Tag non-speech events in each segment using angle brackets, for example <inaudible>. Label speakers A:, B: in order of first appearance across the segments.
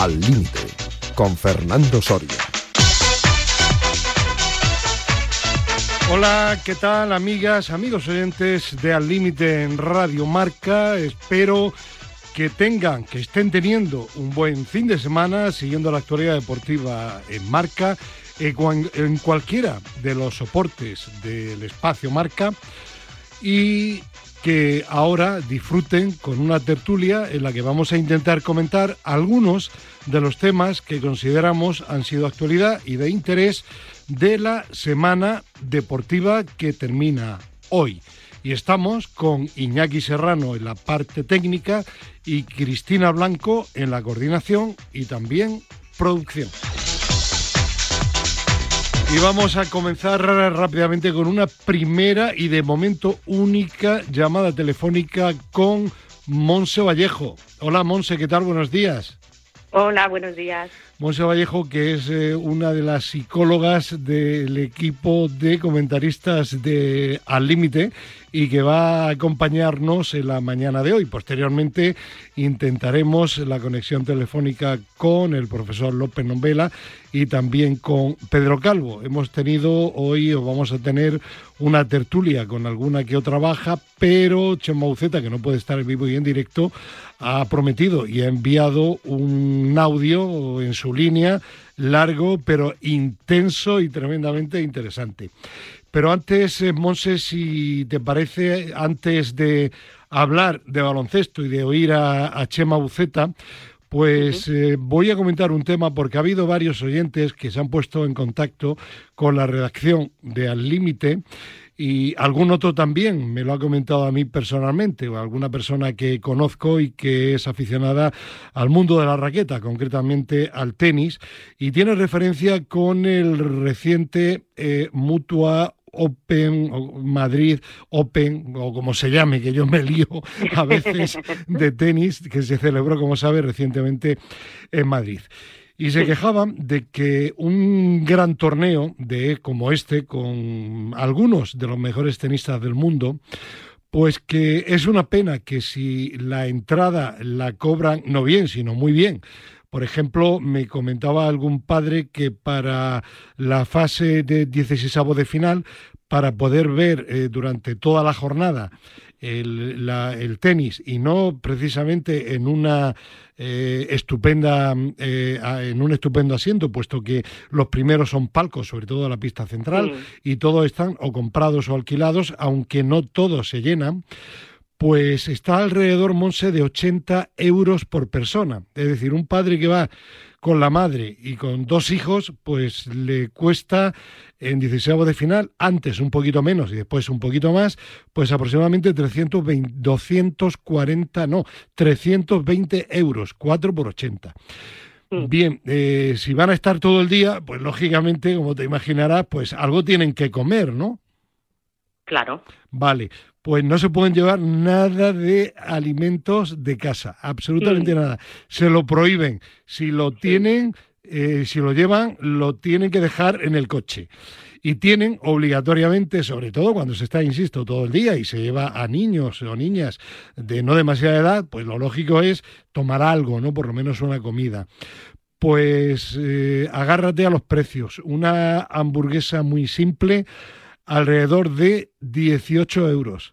A: Al Límite, con Fernando Soria.
B: Hola, ¿qué tal amigas, amigos oyentes de Al Límite en Radio Marca? Espero que tengan, que estén teniendo un buen fin de semana siguiendo la actualidad deportiva en Marca, en cualquiera de los soportes del espacio Marca y que ahora disfruten con una tertulia en la que vamos a intentar comentar algunos de los temas que consideramos han sido actualidad y de interés de la semana deportiva que termina hoy. Y estamos con Iñaki Serrano en la parte técnica y Cristina Blanco en la coordinación y también producción. Y vamos a comenzar rápidamente con una primera y de momento única llamada telefónica con Monse Vallejo. Hola Monse, ¿qué tal? Buenos días.
C: Hola, buenos días.
B: Monse Vallejo, que es eh, una de las psicólogas del equipo de comentaristas de Al Límite y que va a acompañarnos en la mañana de hoy. Posteriormente intentaremos la conexión telefónica con el profesor López Nombela y también con Pedro Calvo. Hemos tenido hoy o vamos a tener una tertulia con alguna que otra baja, pero Chema Uceta, que no puede estar vivo y en directo, ha prometido y ha enviado un audio en su línea largo, pero intenso y tremendamente interesante. Pero antes, eh, Monse, si te parece, antes de hablar de baloncesto y de oír a, Chema Buceta, pues eh, voy a comentar un tema porque ha habido varios oyentes que se han puesto en contacto con la redacción de Al Límite y algún otro también me lo ha comentado a mí personalmente, o alguna persona que conozco y que es aficionada al mundo de la raqueta, concretamente al tenis, y tiene referencia con el reciente eh, Mutua Open, Madrid Open, o como se llame, que yo me lío a veces <laughs> de tenis, que se celebró, como sabe, recientemente en Madrid. Y se quejaban de que un gran torneo de como este, con algunos de los mejores tenistas del mundo, pues que es una pena que si la entrada la cobran no bien, sino muy bien, por ejemplo, me comentaba algún padre que para la fase de 16 de final, para poder ver eh, durante toda la jornada el, tenis y no precisamente en una eh, estupenda eh, en un estupendo asiento puesto que los primeros son palcos sobre todo la pista central y todos están o comprados o alquilados aunque no todos se llenan pues está alrededor, Monse, de 80 euros por persona. Es decir, un padre que va con la madre y con dos hijos, pues le cuesta en 16 de final, antes un poquito menos y después un poquito más, pues aproximadamente 320, 240, no, 320 euros, 4 por 80. Mm. Bien, eh, si van a estar todo el día, pues lógicamente, como te imaginarás, pues algo tienen que comer, ¿no?
C: Claro.
B: Vale, pues no se pueden llevar nada de alimentos de casa, absolutamente nada. Se lo prohíben. Si lo tienen, eh, si lo llevan, lo tienen que dejar en el coche. Y tienen obligatoriamente, sobre todo cuando se está, insisto, todo el día y se lleva a niños o niñas de no demasiada edad, pues lo lógico es tomar algo, ¿no? Por lo menos una comida. Pues eh, agárrate a los precios. Una hamburguesa muy simple alrededor de 18 euros.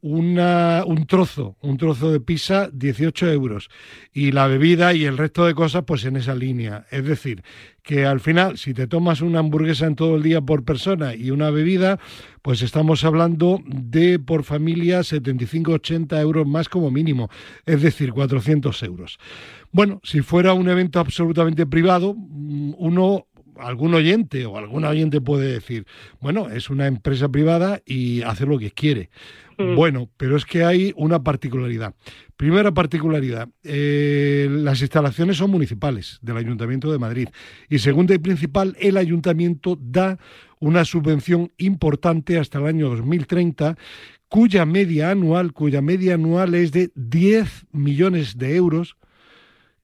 B: Una, un trozo, un trozo de pizza, 18 euros. Y la bebida y el resto de cosas, pues en esa línea. Es decir, que al final, si te tomas una hamburguesa en todo el día por persona y una bebida, pues estamos hablando de por familia 75-80 euros más como mínimo. Es decir, 400 euros. Bueno, si fuera un evento absolutamente privado, mm, uno algún oyente o algún oyente puede decir, bueno, es una empresa privada y hace lo que quiere. Mm. Bueno, pero es que hay una particularidad. Primera particularidad, eh, las instalaciones son municipales del Ayuntamiento de Madrid. Y segunda y principal, el Ayuntamiento da una subvención importante hasta el año 2030 cuya media anual, cuya media anual es de 10 millones de euros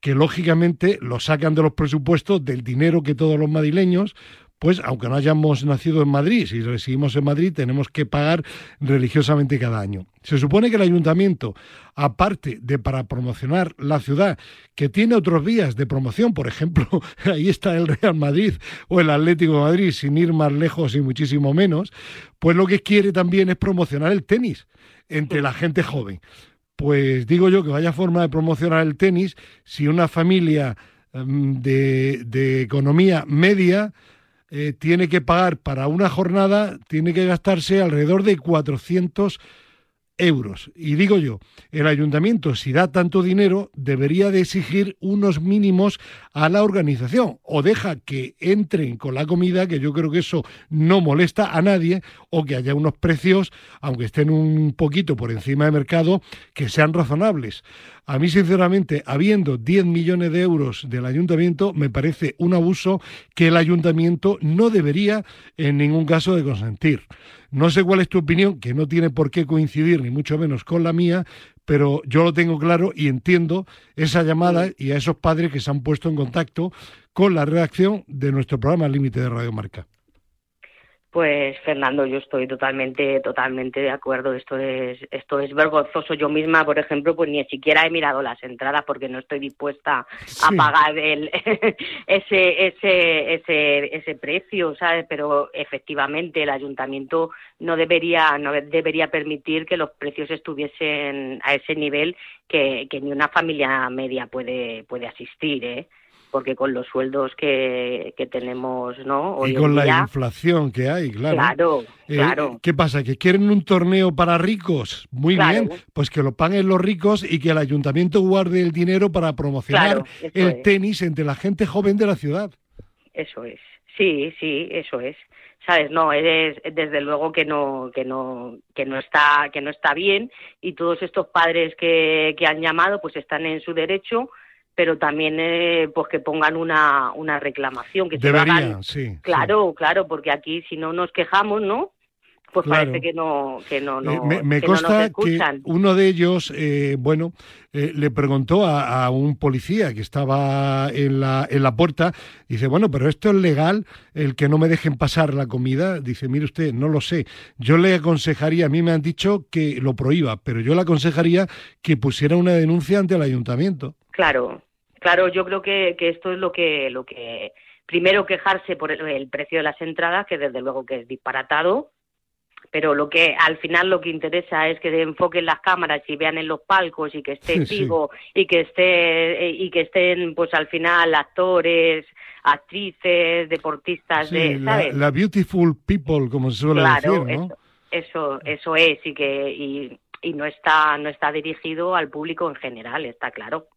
B: que lógicamente lo sacan de los presupuestos del dinero que todos los madrileños pues aunque no hayamos nacido en Madrid, si residimos en Madrid, tenemos que pagar religiosamente cada año. Se supone que el ayuntamiento, aparte de para promocionar la ciudad, que tiene otros vías de promoción, por ejemplo, <laughs> ahí está el Real Madrid o el Atlético de Madrid, sin ir más lejos y muchísimo menos, pues lo que quiere también es promocionar el tenis entre la gente joven. Pues digo yo que vaya forma de promocionar el tenis si una familia em, de, economía media eh, tiene que pagar para una jornada, tiene que gastarse alrededor de 400 euros. Y digo yo, el ayuntamiento, si da tanto dinero, debería de exigir unos mínimos a la organización o deja que entren con la comida, que yo creo que eso no molesta a nadie, o que haya unos precios, aunque estén un poquito por encima de mercado, que sean razonables. A mí, sinceramente, habiendo 10 millones de euros del ayuntamiento, me parece un abuso que el ayuntamiento no debería en ningún caso de consentir. No sé cuál es tu opinión, que no tiene por qué coincidir ni mucho menos con la mía, pero yo lo tengo claro y entiendo esa llamada y a esos padres que se han puesto en contacto con la redacción de nuestro programa Límite de Radio Marca.
C: Pues Fernando, yo estoy totalmente, totalmente de acuerdo. Esto es, esto es vergonzoso. Yo misma, por ejemplo, pues ni siquiera he mirado las entradas porque no estoy dispuesta a pagar el, <laughs> ese, ese, ese, ese precio, ¿sabes? Pero efectivamente el ayuntamiento no debería, no debería permitir que los precios estuviesen a ese nivel que, que ni una familia media puede, puede asistir, ¿eh? Porque con los sueldos que, que tenemos, ¿no?
B: y con la inflación que hay, claro.
C: Claro, eh, claro.
B: ¿Qué pasa? ¿Que quieren un torneo para ricos? Muy bien, pues que lo paguen los ricos y que el ayuntamiento guarde el dinero para promocionar el tenis entre la gente joven de la ciudad.
C: Eso es, sí, sí, eso es. sabes no es desde luego que no que no que no está que no está bien y todos estos padres que, que han llamado pues están en su derecho pero también eh, pues que pongan una, una reclamación que
B: Deberían, sí.
C: Claro claro porque aquí si no nos quejamos no pues parece que no que no,
B: eh, me, consta que uno de ellos eh, bueno le preguntó a, a, un policía que estaba en la en la puerta. Dice bueno pero esto es legal el que no me dejen pasar la comida dice mire usted no lo sé. Yo le aconsejaría a mí me han dicho que lo prohíba pero yo le aconsejaría que pusiera una denuncia ante el ayuntamiento
C: Claro, claro, yo creo que, que esto es lo que, lo que primero quejarse por el, precio de las entradas, que desde luego que es disparatado, pero lo que al final lo que interesa es que enfoquen las cámaras y vean en los palcos y que esté <laughs> vivo y que esté y que estén pues al final actores actrices deportistas de
B: La, beautiful people como se suele decir ¿no?
C: eso, eso eso es y que y, y no está no está dirigido al público en general está claro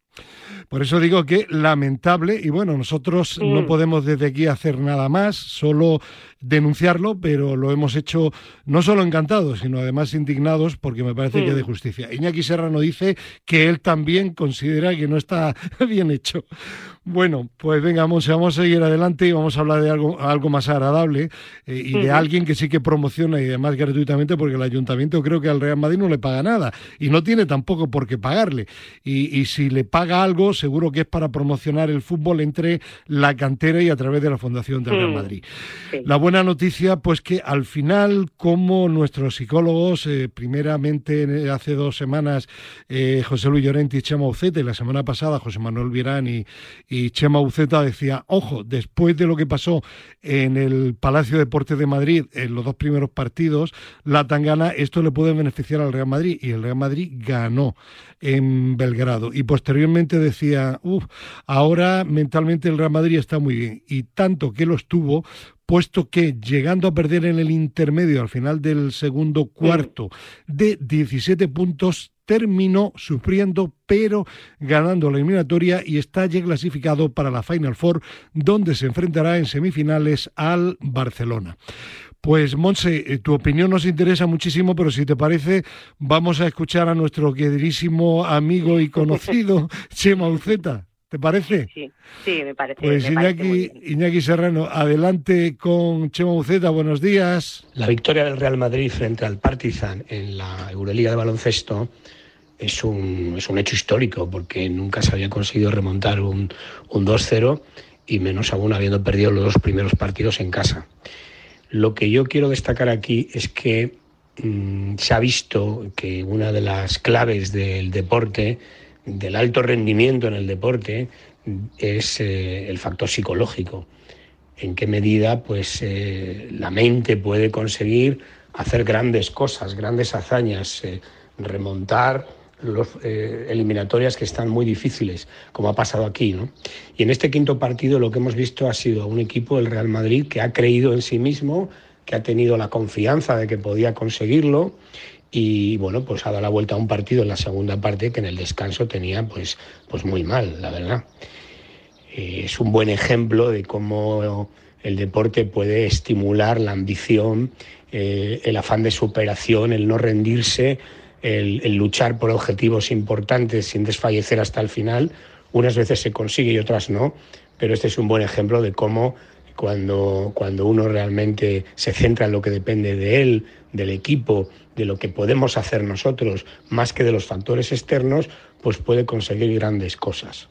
B: por eso digo que lamentable, y bueno, nosotros no mm. podemos desde aquí hacer nada más, solo denunciarlo, pero lo hemos hecho no solo encantados, sino además indignados porque me parece que es de mm. justicia. Iñaki Serrano dice que él también considera que no está <laughs> bien hecho. Bueno, pues venga, vamos, vamos a seguir adelante y vamos a hablar de algo, algo más agradable eh, y de alguien que sí que promociona y además gratuitamente porque el ayuntamiento creo que al Real Madrid no le paga nada y no tiene tampoco por qué pagarle. Y, y si le paga algo, seguro que es para promocionar el fútbol entre la cantera y a través de la Fundación del Real Madrid. La buena noticia, pues que al final, como nuestros psicólogos, eh, primeramente hace dos semanas eh, José Luis Llorente y Chema Uceta y la semana pasada José Manuel Virán y y Chema Uceta decía, ojo, después de lo que pasó en el Palacio de Deportes de Madrid en los dos primeros partidos, la Tangana, esto le puede beneficiar al Real Madrid y el Real Madrid ganó en Belgrado. Y posteriormente decía, uff, ahora mentalmente el Real Madrid está muy bien y tanto que lo estuvo puesto que llegando a perder en el intermedio al final del segundo cuarto de 17 puntos, terminó sufriendo, pero ganando la eliminatoria y está ya clasificado para la Final Four, donde se enfrentará en semifinales al Barcelona. Pues Monse, eh, tu opinión nos interesa muchísimo, pero si te parece, vamos a escuchar a nuestro queridísimo amigo y conocido <laughs> Chema Uceta. ¿Te parece?
C: Sí, sí, me parece.
B: Pues Iñaki, Iñaki, Serrano, adelante con Chema Buceta, buenos días.
D: La victoria del Real Madrid frente al Partizan en la Euroliga de baloncesto es un, es un hecho histórico porque nunca se había conseguido remontar un, un 2-0 y menos aún habiendo perdido los dos primeros partidos en casa. Lo que yo quiero destacar aquí es que mm, se ha visto que una de las claves del deporte, del alto rendimiento en el deporte, es eh, el factor psicológico. En qué medida pues, eh, la mente puede conseguir hacer grandes cosas, grandes hazañas, eh, remontar los, eliminatorias que están muy difíciles, como ha pasado aquí. ¿no? Y en este quinto partido lo que hemos visto ha sido un equipo, el Real Madrid, que ha creído en sí mismo, que ha tenido la confianza de que podía conseguirlo y bueno, pues ha dado la vuelta a un partido en la segunda parte que en el descanso tenía pues, pues muy mal, la verdad. Eh, es un buen ejemplo de cómo el deporte puede estimular la ambición, eh, el afán de superación, el no rendirse, el luchar por objetivos importantes sin desfallecer hasta el final. Unas veces se consigue y otras no, pero este es un buen ejemplo de cómo cuando, cuando uno realmente se centra en lo que depende de él, del equipo, de lo que podemos hacer nosotros, más que de los factores externos, pues puede conseguir grandes cosas.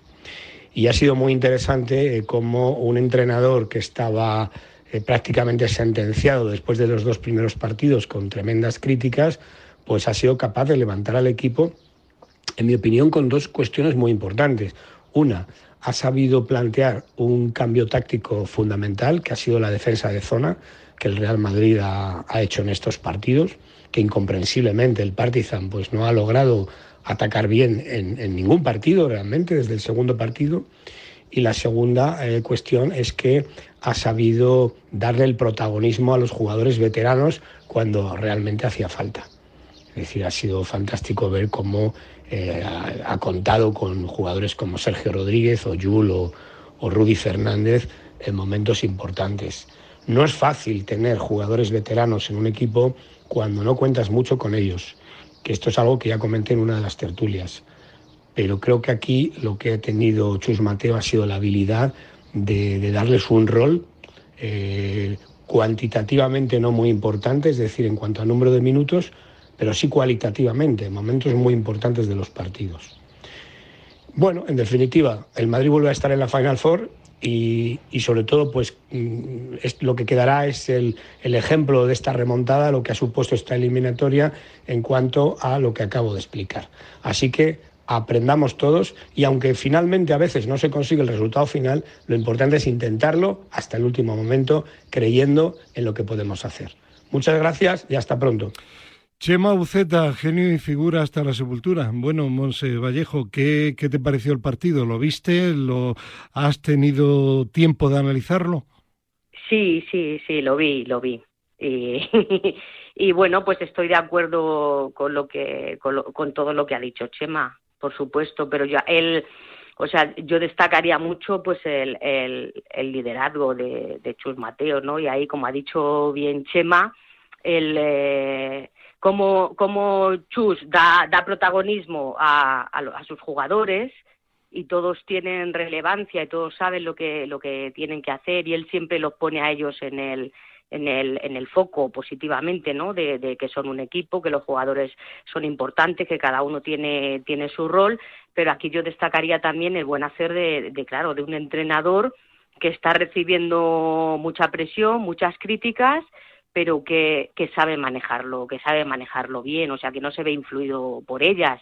D: Y ha sido muy interesante eh, cómo un entrenador que estaba eh, prácticamente sentenciado después de los dos primeros partidos con tremendas críticas, pues ha sido capaz de levantar al equipo, en mi opinión, con dos cuestiones muy importantes. Una, ha sabido plantear un cambio táctico fundamental, que ha sido la defensa de zona, que el Real Madrid ha, hecho en estos partidos, que incomprensiblemente el Partizan pues, no ha logrado atacar bien en, ningún partido realmente desde el segundo partido. Y la segunda eh, cuestión es que ha sabido darle el protagonismo a los jugadores veteranos cuando realmente hacía falta. Es decir, ha sido fantástico ver cómo eh, ha, contado con jugadores como Sergio Rodríguez o Yul o, o Rudy Fernández en momentos importantes. No es fácil tener jugadores veteranos en un equipo cuando no cuentas mucho con ellos, que esto es algo que ya comenté en una de las tertulias. Pero creo que aquí lo que ha tenido Chus Mateo ha sido la habilidad de, darles un rol eh, cuantitativamente no muy importante, es decir, en cuanto a número de minutos, pero sí cualitativamente, momentos muy importantes de los partidos. Bueno, en definitiva, el Madrid vuelve a estar en la Final Four y, sobre todo, pues mm, lo que quedará es el, el, ejemplo de esta remontada, lo que ha supuesto esta eliminatoria en cuanto a lo que acabo de explicar. Así que aprendamos todos y aunque finalmente a veces no se consigue el resultado final, lo importante es intentarlo hasta el último momento, creyendo en lo que podemos hacer. Muchas gracias y hasta pronto.
B: Chema Buceta, genio y figura hasta la sepultura. Bueno, Monse Vallejo, ¿qué, ¿qué, te pareció el partido? ¿Lo viste? ¿Lo has tenido tiempo de analizarlo?
C: Sí, sí, sí, lo vi, lo vi. Y, <laughs> bueno, pues estoy de acuerdo con lo que, con, con, todo lo que ha dicho Chema, por supuesto, pero ya él, o sea, yo destacaría mucho pues el, el, el liderazgo de, de Chus Mateo, ¿no? Y ahí, como ha dicho bien Chema, el eh, como, como Chus da, da protagonismo a, a, sus jugadores y todos tienen relevancia y todos saben lo que, lo que tienen que hacer y él siempre los pone a ellos en el, en el, en el foco positivamente, ¿no? De, que son un equipo, que los jugadores son importantes, que cada uno tiene, tiene su rol, pero aquí yo destacaría también el buen hacer de, de, claro, de un entrenador que está recibiendo mucha presión, muchas críticas, pero que, sabe manejarlo, que sabe manejarlo bien, o sea, que no se ve influido por ellas,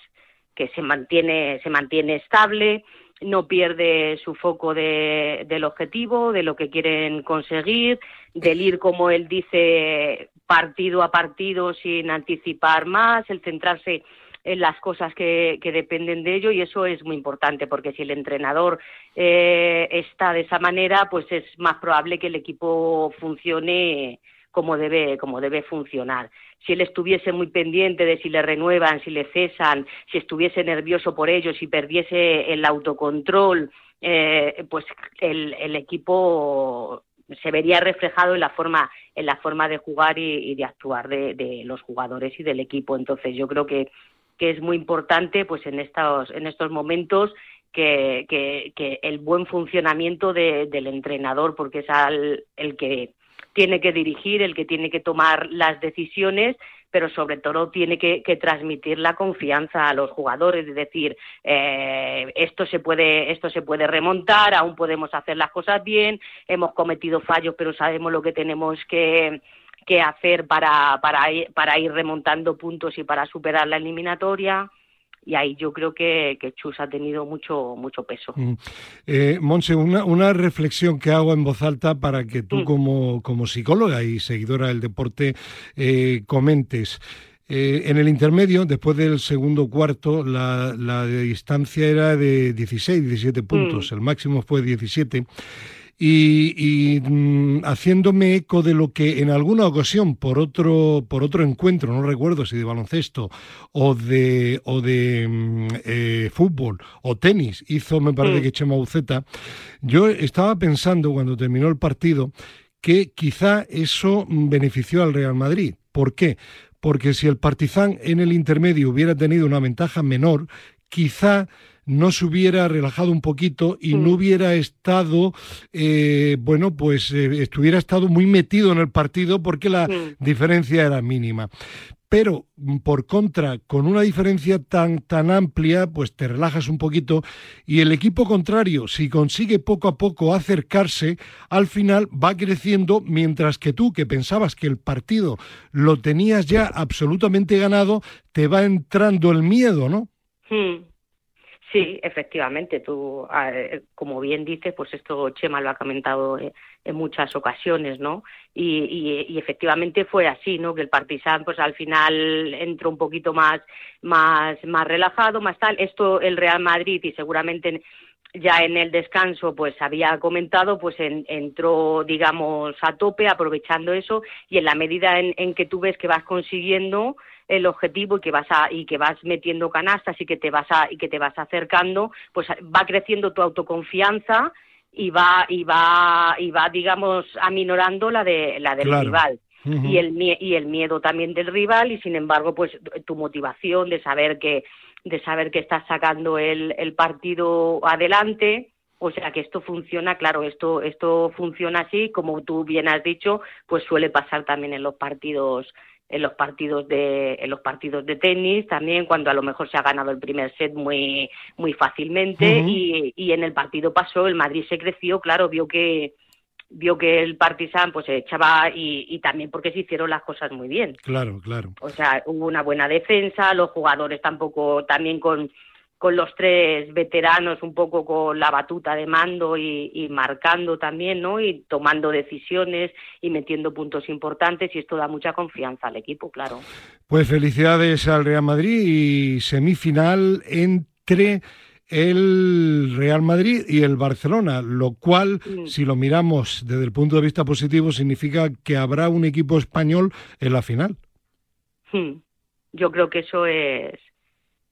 C: que se mantiene, se mantiene estable, no pierde su foco de, del objetivo, de lo que quieren conseguir, del ir, como él dice, partido a partido sin anticipar más, el centrarse en las cosas que, que dependen de ello y eso es muy importante porque si el entrenador eh, está de esa manera, pues es más probable que el equipo funcione como debe, como debe funcionar. Si él estuviese muy pendiente de si le renuevan, si le cesan, si estuviese nervioso por ello, si perdiese el autocontrol, eh, pues el, el, equipo se vería reflejado en la forma, en la forma de jugar y, de actuar de, los jugadores y del equipo. Entonces yo creo que, que es muy importante pues en estos, en estos momentos que, que, que el buen funcionamiento de, del entrenador, porque es al, el que tiene que dirigir, el que tiene que tomar las decisiones, pero sobre todo tiene que, transmitir la confianza a los jugadores, es decir, eh, esto se puede esto se puede remontar, aún podemos hacer las cosas bien, hemos cometido fallos, pero sabemos lo que tenemos que hacer para, para, para ir remontando puntos y para superar la eliminatoria y ahí yo creo que, que Chus ha tenido mucho mucho peso. Mm.
B: Eh, Monse, una, una reflexión que hago en voz alta para que tú mm. como, como psicóloga y seguidora del deporte eh, comentes. Eh, en el intermedio, después del segundo cuarto, la, la distancia era de 16, 17 puntos, mm. el máximo fue 17 y, mm, haciéndome eco de lo que en alguna ocasión por otro por otro encuentro no recuerdo si de baloncesto o de o de mm, eh, fútbol o tenis hizo me parece que Chema Buceta yo estaba pensando cuando terminó el partido que quizá eso benefició al Real Madrid ¿por qué? porque si el Partizan en el intermedio hubiera tenido una ventaja menor quizá no se hubiera relajado un poquito y no mm. hubiera estado, eh, bueno, pues eh, estuviera estado muy metido en el partido porque la diferencia era mínima pero mm, por contra, con una diferencia tan, tan amplia, pues te relajas un poquito y el equipo contrario, si consigue poco a poco acercarse, al final va creciendo, mientras que tú, que pensabas que el partido lo tenías ya absolutamente ganado, te va entrando el miedo, ¿no?
C: Hmm. Sí, efectivamente, tú, eh, como bien dices, pues esto Chema lo ha comentado eh, en muchas ocasiones, ¿no? Y, y, efectivamente fue así, ¿no? Que el Partizan, pues al final entró un poquito más, más, más relajado, más tal. Esto el Real Madrid y seguramente ya en el descanso, pues había comentado, pues entró, digamos, a tope, aprovechando eso, y en la medida en que tú ves que vas consiguiendo el objetivo y que vas a, y que vas metiendo canastas y que te vas a, y que te vas acercando, pues va creciendo tu autoconfianza y va, y va, y va, digamos, aminorando la de la del rival. y, el, y el miedo también del rival y sin embargo pues tu motivación de saber que de saber que estás sacando el, el partido adelante. O sea que esto funciona, claro, esto, esto funciona así, como tú bien has dicho, pues suele pasar también en los partidos en los partidos de en los partidos de tenis también cuando a lo mejor se ha ganado el primer set muy muy fácilmente. Y, y en el partido pasó el Madrid se creció claro vio que vio que el Partizan pues se echaba y, y, también porque se hicieron las cosas muy bien.
B: Claro claro.
C: O sea hubo una buena defensa los jugadores tampoco también con con los tres veteranos un poco con la batuta de mando y, marcando también, ¿no? Y tomando decisiones y metiendo puntos importantes y esto da mucha confianza al equipo, claro.
B: Pues felicidades al Real Madrid y semifinal entre el Real Madrid y el Barcelona, lo cual, mm. si lo miramos desde el punto de vista positivo, significa que habrá un equipo español en la final.
C: Hmm. Yo creo que eso es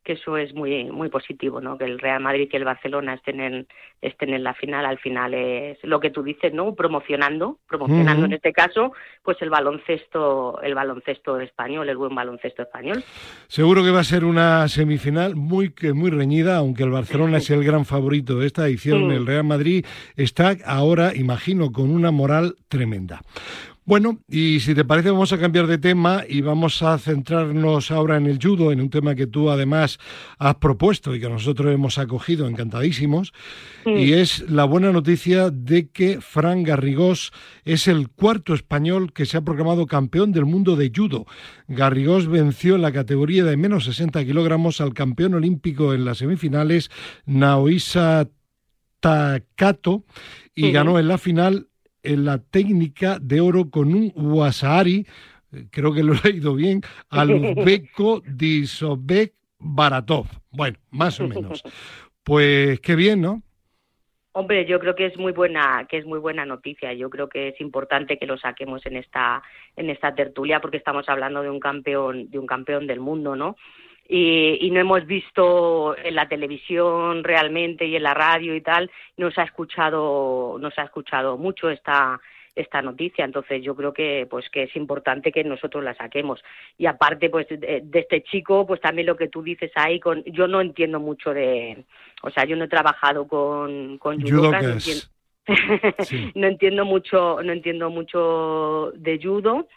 C: que eso es muy muy positivo, ¿no? Que el Real Madrid y el Barcelona estén en estén en la final, al final es lo que tú dices, ¿no? Promocionando, promocionando en este caso, pues el baloncesto el baloncesto español, el buen baloncesto español.
B: Seguro que va a ser una semifinal muy muy reñida, aunque el Barcelona es el gran favorito de esta edición, el Real Madrid está ahora, imagino, con una moral tremenda. Bueno, y si te parece vamos a cambiar de tema y vamos a centrarnos ahora en el judo, en un tema que tú además has propuesto y que nosotros hemos acogido encantadísimos, y es la buena noticia de que Fran Garrigós es el cuarto español que se ha proclamado campeón del mundo de judo. Garrigós venció en la categoría de menos 60 kilogramos al campeón olímpico en las semifinales, Naoisa Takato, y ganó en la final en la técnica de oro con un Wasari, eh, creo que lo he leído bien, al <laughs> uzbeco Disobek Baratov. Bueno, más o menos. Pues qué bien, ¿no?
C: Hombre, yo creo que es muy buena, que es muy buena noticia. Yo creo que es importante que lo saquemos en esta, en esta tertulia, porque estamos hablando de un campeón, de un campeón del mundo, ¿no? Y, no hemos visto en la televisión realmente y en la radio y tal, no se ha escuchado, no se ha escuchado mucho esta esta noticia entonces yo creo que pues que es importante que nosotros la saquemos y aparte pues de, este chico pues también lo que tú dices ahí con yo no entiendo mucho de o sea yo no he trabajado con con <laughs> no entiendo mucho, no entiendo mucho de judo.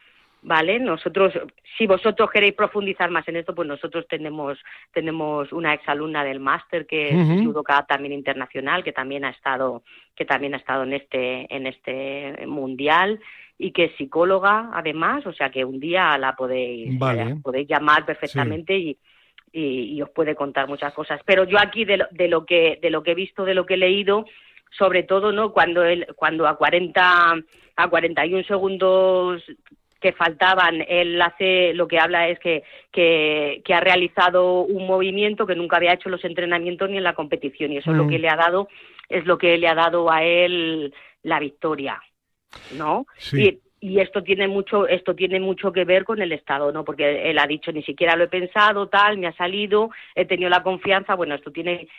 C: ¿Vale? Nosotros, si vosotros queréis profundizar más en esto, pues nosotros tenemos, tenemos una exalumna del máster que es judoka también internacional, que también ha estado, que también ha estado en este, en este mundial y que es psicóloga además, o sea que un día la podéis, podéis llamar perfectamente y, y, os puede contar muchas cosas. Pero yo aquí de lo, de lo que, de lo que he visto, de lo que he leído, sobre todo, ¿no? Cuando él, cuando a 40 a 41 segundos que faltaban. Él hace, lo que habla es que, que, ha realizado un movimiento que nunca había hecho los entrenamientos ni en la competición y eso es lo que mm. le ha dado, es lo que le ha dado a él la victoria, ¿no? Y, y esto tiene mucho esto tiene mucho que ver con el estado no porque él ha dicho ni siquiera lo he pensado tal me ha salido he tenido la confianza bueno esto tiene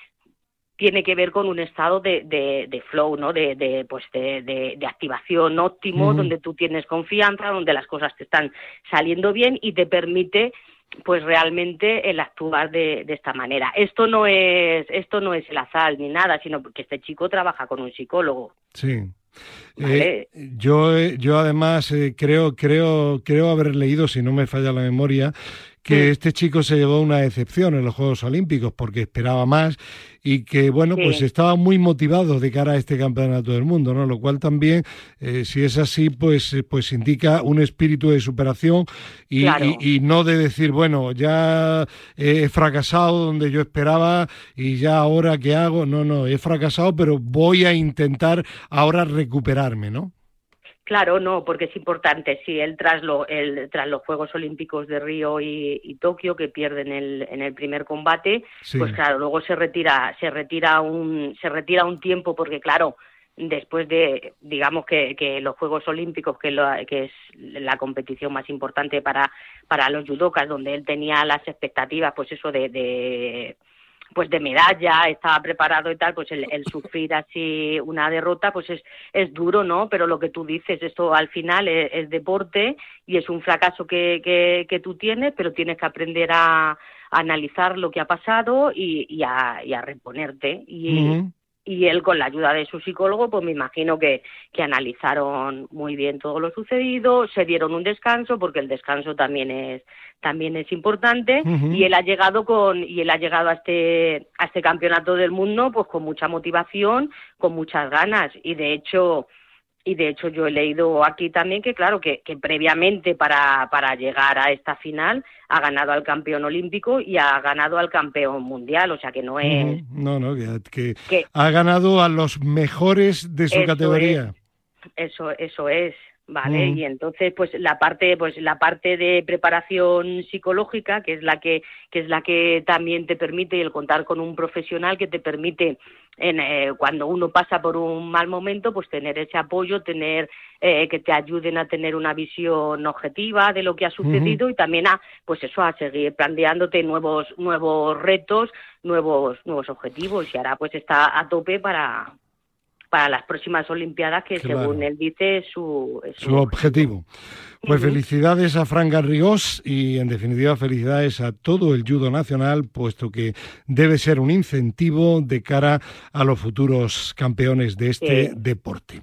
C: tiene que ver con un estado de, de, flow, ¿no? De, de pues de, de, activación óptimo, donde tú tienes confianza, donde las cosas te están saliendo bien y te permite pues realmente el actuar de, esta manera. Esto no es esto no es el azar ni nada, sino porque este chico trabaja con un psicólogo.
B: Sí. Eh, yo, yo además eh, creo, creo, creo haber leído, si no me falla la memoria, que este chico se llevó una excepción en los Juegos Olímpicos porque esperaba más y que, bueno, pues estaba muy motivado de cara a este campeonato del mundo, ¿no? Lo cual también, eh, si es así, pues, eh, pues indica un espíritu de superación y, y, no de decir, bueno, ya he fracasado donde yo esperaba y ya ahora qué hago. No, no, he fracasado, pero voy a intentar ahora recuperarme, ¿no?
C: Claro, no, porque es importante. Sí, él tras, lo, tras los Juegos Olímpicos de Río y, Tokio, que pierden el, en el primer combate, pues claro, luego se retira, se retira un, se retira un tiempo, porque claro, después de, digamos que, que los Juegos Olímpicos, que, que es la competición más importante para, para los judokas, donde él tenía las expectativas, pues eso de pues de medalla, estaba preparado y tal, pues el, sufrir así una derrota, pues es, es duro, ¿no? Pero lo que tú dices, esto al final es, deporte y es un fracaso que, que, tú tienes, pero tienes que aprender a, analizar lo que ha pasado y, a, a reponerte. Y, y él con la ayuda de su psicólogo, pues me imagino que, que analizaron muy bien todo lo sucedido, se dieron un descanso, porque el descanso también es, también es importante, y él ha llegado con, y él ha llegado a este, a este campeonato del mundo, pues con mucha motivación, con muchas ganas, y de hecho, y de hecho yo he leído aquí también que claro que, que previamente para, para llegar a esta final ha ganado al campeón olímpico y ha ganado al campeón mundial o sea que no es
B: no no que, ha ganado a los mejores de su categoría.
C: Eso eso es vale y entonces pues la parte pues la parte de preparación psicológica que es la que que es la que también te permite el contar con un profesional que te permite en, eh, cuando uno pasa por un mal momento pues tener ese apoyo tener eh, que te ayuden a tener una visión objetiva de lo que ha sucedido y también a pues eso a seguir planteándote nuevos nuevos retos nuevos nuevos objetivos y ahora pues está a tope para para las próximas Olimpiadas, que según él dice es su,
B: su, objetivo. Pues felicidades a Fran Garrigós y en definitiva felicidades a todo el judo nacional, puesto que debe ser un incentivo de cara a los futuros campeones de este deporte.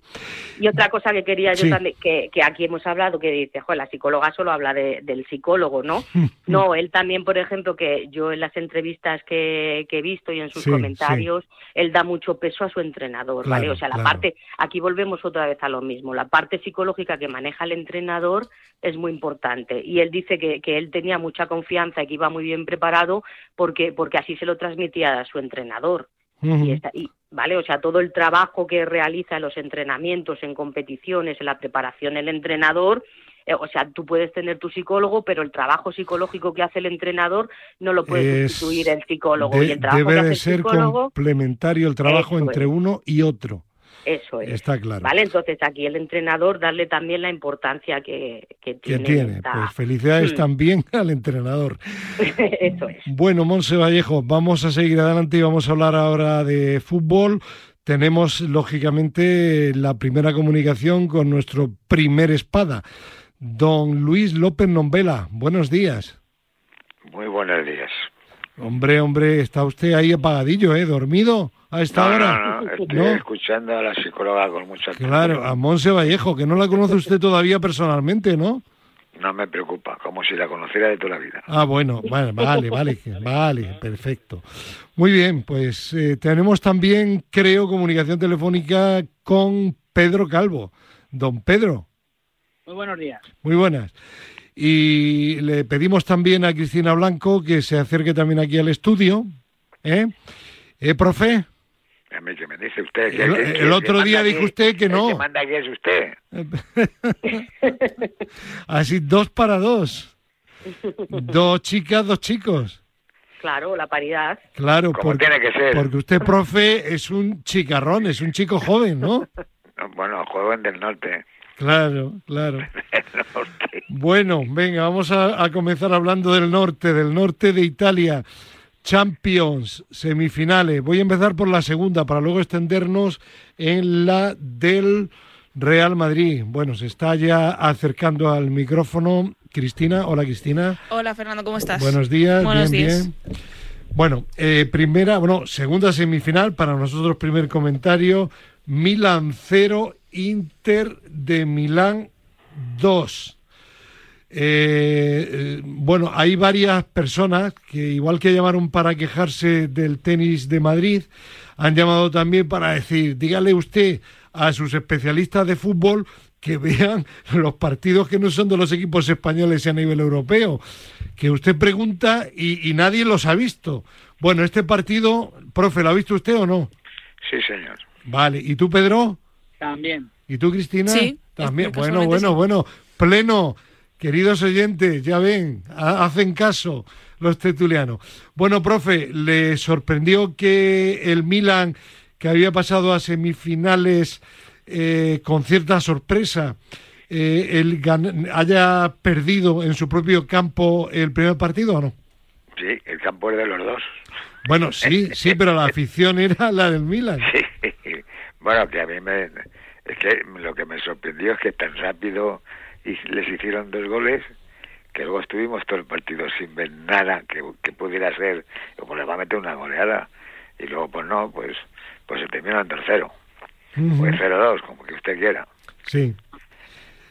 C: Y otra cosa que quería yo también, que, aquí hemos hablado, que dice, la psicóloga solo habla del psicólogo, ¿no? <laughs> no, él también, por ejemplo, que yo en las entrevistas que, he visto y en sus comentarios, él da mucho peso a su entrenador, ¿vale? O sea, la parte, aquí volvemos otra vez a lo mismo, la parte psicológica que maneja el entrenador es muy importante. Y él dice que, que él tenía mucha confianza y que iba muy bien preparado porque, porque así se lo transmitía a su entrenador. y, está, y, ¿Vale? O sea, todo el trabajo que realiza en los entrenamientos, en competiciones, en la preparación el entrenador, eh, o sea, tú puedes tener tu psicólogo, pero el trabajo psicológico que hace el entrenador no lo puede sustituir el psicólogo. y el trabajo
B: debe de ser complementario el trabajo entre uno y otro.
C: Eso es.
B: Está claro.
C: ¿Vale? Entonces aquí el entrenador darle también la importancia que, que tiene.
B: Que tiene. Pues felicidades mm. también <laughs> al entrenador. <laughs>
C: Eso es.
B: Bueno, Monse Vallejo, vamos a seguir adelante y vamos a hablar ahora de fútbol. Tenemos, lógicamente, la primera comunicación con nuestro primer espada, don Luis López Nombela. Buenos días.
E: Muy buenos días.
B: Hombre, hombre, está usted ahí apagadillo, ¿eh? ¿Dormido? A esta
E: no,
B: hora?
E: No, no, estoy
B: ¿No?
E: escuchando a la psicóloga con mucha
B: Claro, a Monse Vallejo, que no la conoce usted todavía personalmente, ¿no?
E: No me preocupa, como si la conociera de toda la vida.
B: Ah, bueno, vale, vale, vale, vale, perfecto. Muy bien, pues eh, tenemos también, creo, comunicación telefónica con Pedro Calvo. Don Pedro,
F: Muy buenos días.
B: muy buenas. Y le pedimos también a Cristina Blanco que se acerque también aquí al estudio. ¿Eh? ¿Eh, profe?
E: A mí que me dice usted que
B: El-
E: que-
B: el
E: que
B: otro día dijo usted que no.
E: El que manda aquí es usted. <laughs>
B: Así, dos para dos. Dos chicas, dos chicos.
C: Claro, la paridad.
B: Claro,
E: Como
B: porque,
E: tiene que ser.
B: porque usted, profe, es un chicarrón, es un chico joven, ¿no? <laughs>
E: Bueno, joven del norte.
B: Claro, claro. <laughs> Bueno, venga, vamos a, a comenzar hablando del norte, del norte de Italia. Champions, semifinales. Voy a empezar por la segunda para luego extendernos en la del Real Madrid. Bueno, se está ya acercando al micrófono Cristina. Hola, Cristina.
G: Hola Fernando, ¿cómo estás?
B: Buenos días,
G: Buenos
B: bien,
G: días.
B: bien. Bueno, eh, primera, bueno, segunda semifinal, para nosotros primer comentario, Milan 0, Inter de Milán 2. Eh, eh, bueno, hay varias personas que, igual que llamaron para quejarse del tenis de Madrid, han llamado también para decir, dígale usted a sus especialistas de fútbol que vean <laughs> los partidos que no son de los equipos españoles a nivel europeo, que usted pregunta y, y nadie los ha visto. Bueno, este partido, profe, ¿lo ha visto usted o no?
E: Sí, señor.
B: Vale, ¿y tú, Pedro?
F: También.
B: ¿Y tú, Cristina?
G: Sí,
B: También. Bueno, bueno,
G: sí.
B: bueno. Pleno. Queridos oyentes, ya ven, ha- hacen caso los tertulianos. Bueno, profe, ¿le sorprendió que el Milan, que había pasado a semifinales eh, con cierta sorpresa, eh, el haya perdido en su propio campo el primer partido o no?
E: Sí, el campo es de los dos.
B: Bueno, sí, sí, <laughs> pero la afición era la del Milan.
E: Sí. <laughs> Bueno, que a mí me... Es que lo que me sorprendió es que tan rápido y les hicieron dos goles que luego estuvimos todo el partido sin ver nada que, que pudiera ser, como les va a meter una goleada. Y luego, pues no, pues pues se terminó en tercero.
B: Ujú.
E: Pues 0-2, como que usted quiera.
B: Sí.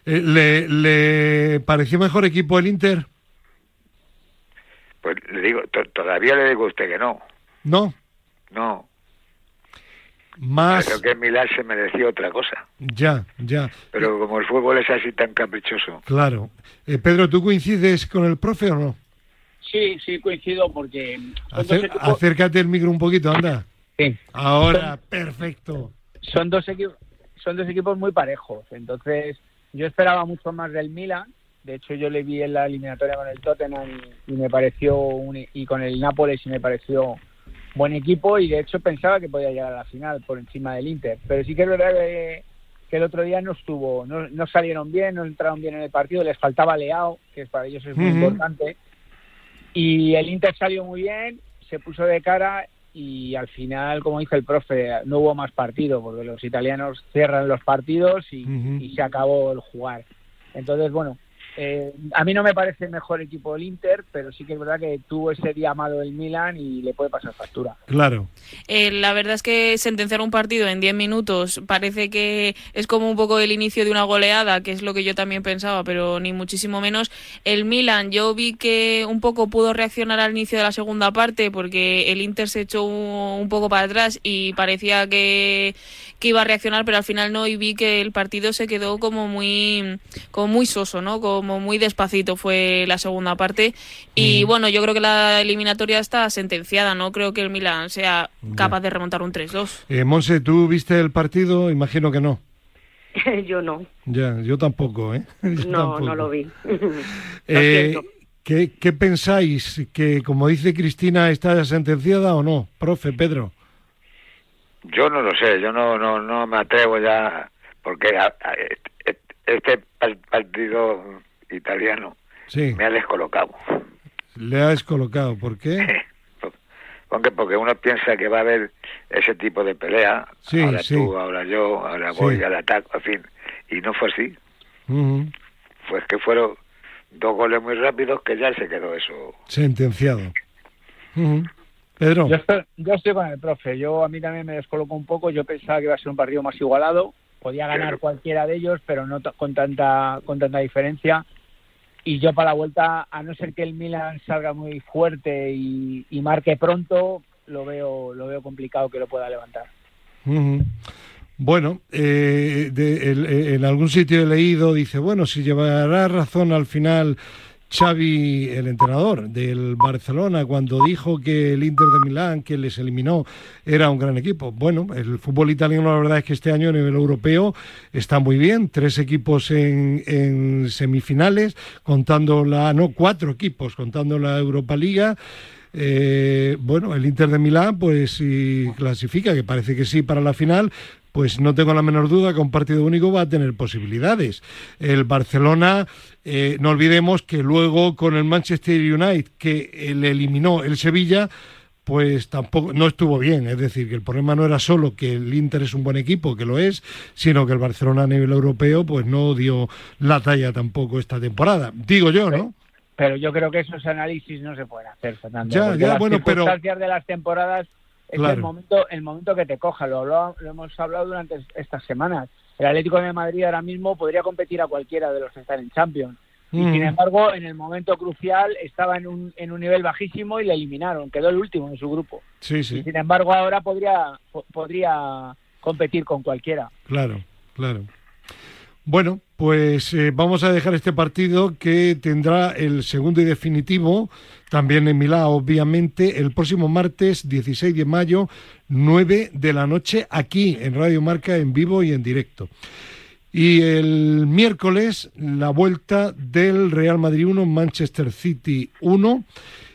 B: Eh, ¿le, ¿Le pareció mejor equipo el Inter?
E: Pues le digo, to- todavía le digo a usted que no.
B: No.
E: No,
B: Más.
E: creo que Milán se mereció otra cosa.
B: Ya, ya.
E: Pero como el fútbol es así tan caprichoso,
B: Claro. Eh, Pedro, ¿tú coincides con el profe o no?
F: Sí, sí coincido porque
B: Acer-
F: equipos,
B: acércate el micro un poquito, anda.
F: sí,
B: Ahora, perfecto.
F: son dos equipos son dos equipos muy parejos. Entonces, yo esperaba mucho más del Milan. De hecho, yo le vi en la eliminatoria con el Tottenham y, y me pareció un, y con el Nápoles y me pareció buen equipo y de hecho pensaba que podía llegar a la final por encima del Inter. Pero sí que es verdad que, que el otro día no estuvo, no, no salieron bien, no entraron bien en el partido, les faltaba Leao, que para ellos es muy importante. Y el Inter salió muy bien, se puso de cara y al final, como dice el profe, no hubo más partido porque los italianos cierran los partidos y, y se acabó el jugar. Entonces, bueno, eh, a mí no me parece el mejor equipo el Inter, pero sí que es verdad que tuvo ese día malo el Milan y le puede pasar factura.
B: Claro.
G: Eh, la verdad es que sentenciar un partido en 10 minutos parece que es como un poco el inicio de una goleada, que es lo que yo también pensaba, pero ni muchísimo menos. El Milan, yo vi que un poco pudo reaccionar al inicio de la segunda parte porque el Inter se echó un, un poco para atrás y parecía que, que iba a reaccionar, pero al final no y vi que el partido se quedó como muy, como muy soso, ¿no? Como muy despacito fue la segunda parte y bueno, yo creo que la eliminatoria está sentenciada, no creo que el Milan sea capaz de remontar un 3-2.
B: Eh, Monse, ¿tú viste el partido? Imagino que no. <laughs>
C: Yo no,
B: Ya, yo tampoco, ¿eh? <laughs> Yo
C: no,
B: tampoco.
C: no lo vi. <laughs>
B: Eh,
C: siento.
B: ¿qué, ¿Qué pensáis? ¿Que, como dice Cristina, está sentenciada o no? Profe, Pedro.
E: yo no lo sé, yo no no no me atrevo ya, porque a- a- este- este par- partido italiano
B: Sí,
E: me ha descolocado.
B: le has colocado. ¿Por qué? <laughs>
E: Porque, porque uno piensa que va a haber ese tipo de pelea,
B: Sí,
E: ahora
B: sí.
E: tú, ahora yo, ahora
B: Sí.
E: voy al ataque, en fin, y no fue así.
B: Ujú.
E: Fue que fueron dos goles muy rápidos que ya se quedó eso.
B: Sentenciado. Pedro.
F: Yo estoy, yo estoy con el profe. Yo a mí también me descoloco un poco. Yo pensaba que iba a ser un partido más igualado. Podía ganar cualquiera de ellos, pero no con tanta con tanta diferencia. Y yo para la vuelta, a no ser que el Milan salga muy fuerte y, marque pronto, lo veo lo veo complicado que lo pueda levantar.
B: Bueno, eh, de, en algún sitio he leído, dice, bueno, si llevará razón al final Xavi, el entrenador del Barcelona, cuando dijo que el Inter de Milán, que les eliminó, era un gran equipo. Bueno, el fútbol italiano, la verdad es que este año a nivel europeo está muy bien. Tres equipos en, semifinales, contando la, no, cuatro equipos, contando la Europa Liga. Eh, bueno, el Inter de Milán, pues si clasifica, que parece que sí para la final, pues no tengo la menor duda que un partido único va a tener posibilidades. El Barcelona, eh, no olvidemos que luego con el Manchester United, que le eliminó el Sevilla, pues tampoco no estuvo bien. Es decir, que el problema no era solo que el Inter es un buen equipo, que lo es, sino que el Barcelona a nivel europeo, pues no dio la talla tampoco esta temporada. Digo yo, ¿no?
F: Pero yo creo que esos análisis no se pueden hacer, Fernando.
B: Ya, ya, bueno, pero
F: de las temporadas es el momento el momento que te coja. Lo, lo, hemos hablado durante estas semanas. El Atlético de Madrid ahora mismo podría competir a cualquiera de los que están en Champions. Y sin embargo, en el momento crucial estaba en un, en un nivel bajísimo y le eliminaron. Quedó el último en su grupo.
B: Sí, sí.
F: Y sin embargo, ahora podría, podría competir con cualquiera.
B: Claro, claro. Bueno, pues eh, vamos a dejar este partido que tendrá el segundo y definitivo, también en Milán, obviamente, el próximo martes 16 de mayo, 9 de la noche, aquí en Radio Marca, en vivo y en directo. Y el miércoles, la vuelta del Real Madrid 1, Manchester City 1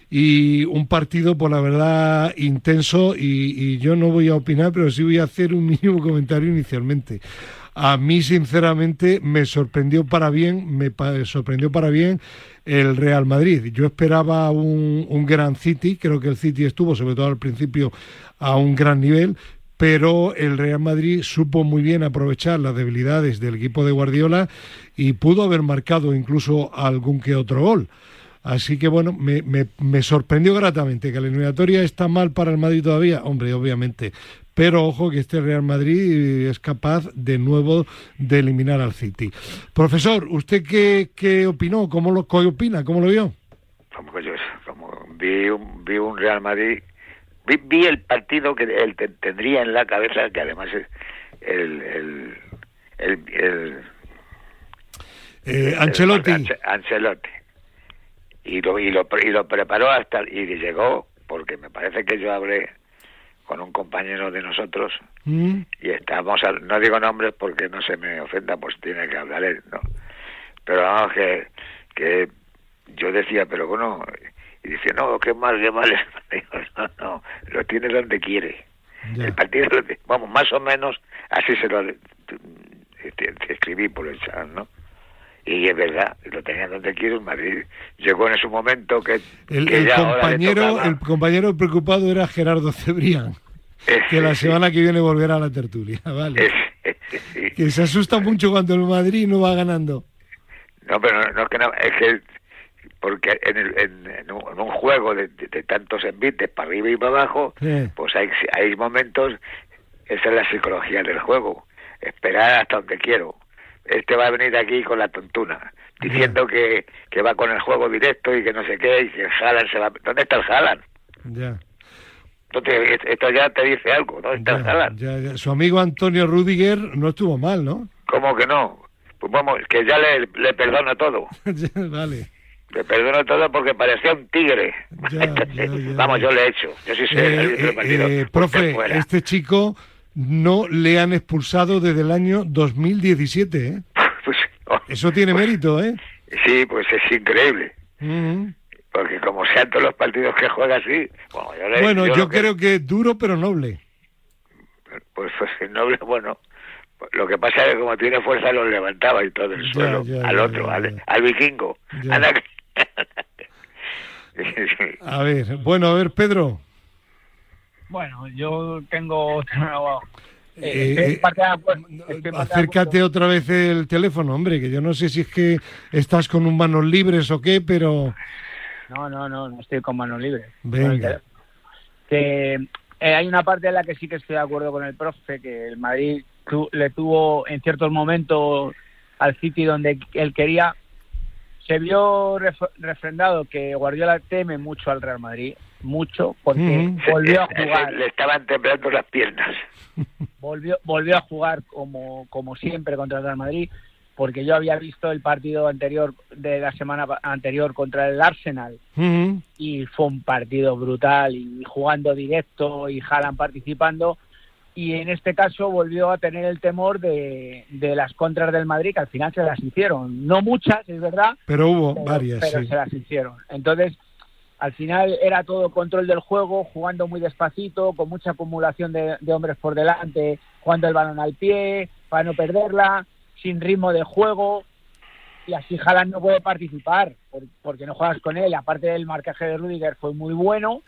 B: y un partido, por la verdad, intenso y, y, yo no voy a opinar, pero sí voy a hacer un mínimo comentario inicialmente a mí sinceramente me sorprendió para bien, me sorprendió para bien el Real Madrid. Yo esperaba un, un gran City, creo que el City estuvo sobre todo al principio a un gran nivel, pero el Real Madrid supo muy bien aprovechar las debilidades del equipo de Guardiola y pudo haber marcado incluso algún que otro gol. Así que bueno, me, me, me, sorprendió gratamente que la eliminatoria está mal para el Madrid todavía. Hombre, obviamente, pero ojo que este Real Madrid es capaz de nuevo de eliminar al City. Profesor, ¿usted qué, qué opinó? ¿Cómo lo qué opina? ¿Cómo lo vio?
E: Como, yo, como vi, un, vi un Real Madrid, vi, el partido que él tendría en la cabeza, que además es el, el, el,
B: eh, Ancelotti.
E: Ancelotti. Y lo, y, lo, y lo preparó hasta y llegó, porque me parece que yo hablé con un compañero de nosotros mm. y estamos, no digo nombres porque no se me ofenda, pues tiene que hablar él, ¿no? Pero vamos, que, que yo decía, pero bueno, y dice, no, qué mal, qué mal, <laughs> no, no, lo tiene donde quiere. El partido, vamos, más o menos así se lo este, escribí por el chat, ¿no? Y es verdad, lo tenía donde quiere Madrid. Llegó en su momento que...
B: El, compañero, el compañero preocupado era Gerardo Cebrián, que la semana que viene volverá a la tertulia, <laughs> ¿vale? Que se asusta mucho cuando el Madrid no va ganando.
E: No, pero no, es que no, es que porque en, el, en, un, juego de, tantos envites para arriba y para abajo, pues hay, hay momentos, esa es la psicología del juego, esperar hasta donde quiero este va a venir aquí con la tontuna, diciendo que, que va con el juego directo y que no sé qué, y que el Haaland se va... ¿Dónde está el Haaland?
B: Ya.
E: Entonces, esto ya te dice algo, ¿dónde está el Haaland?
B: Ya, Su amigo Antonio Rudiger no estuvo mal, ¿no?
E: ¿Cómo que no? Pues vamos, que ya le, le perdono todo. <laughs>
B: vale.
E: Le perdono todo porque parecía un tigre. <laughs> vamos, yo le he hecho. Yo sí sé. Eh,
B: eh, eh, profe, este chico no le han expulsado desde el año 2017, ¿eh? Pues, oh. Eso tiene mérito, ¿eh?
E: Sí, pues es increíble. Porque como sean todos los partidos que juega así...
B: Bueno, yo, creo que... es duro pero noble.
E: Pues, pues noble, bueno... Lo que pasa es que como tiene fuerza lo levantaba y todo el suelo al otro, al, al, vikingo. <laughs> <laughs>
B: a ver, bueno, a ver, Pedro.
F: Bueno, yo tengo
B: eh, eh, eh, acércate otra vez el teléfono, hombre, que yo no sé si es que estás con un manos libres o qué, pero...
F: No, no, no, no estoy con manos libres.
B: Venga.
F: que eh, hay una parte en la que sí que estoy de acuerdo con el profe, que el Madrid le tuvo en ciertos momentos al City donde él quería. Se vio refrendado que Guardiola teme mucho al Real Madrid, mucho, porque volvió a <laughs> jugar.
E: Le estaban temblando las piernas.
F: Volvió, volvió a jugar como, como siempre contra el Real Madrid porque yo había visto el partido anterior de la semana anterior contra el Arsenal. Y fue un partido brutal y jugando directo y Haaland participando. Y en este caso volvió a tener el temor de, las contras del Madrid que al final se las hicieron. No muchas es verdad
B: pero hubo varias
F: pero se las hicieron. Entonces al final era todo control del juego, jugando muy despacito, con mucha acumulación de, de hombres por delante, jugando el balón al pie, para no perderla sin ritmo de juego y así Haaland no puede participar porque no juegas con él. Aparte del marcaje de Rudiger fue muy bueno,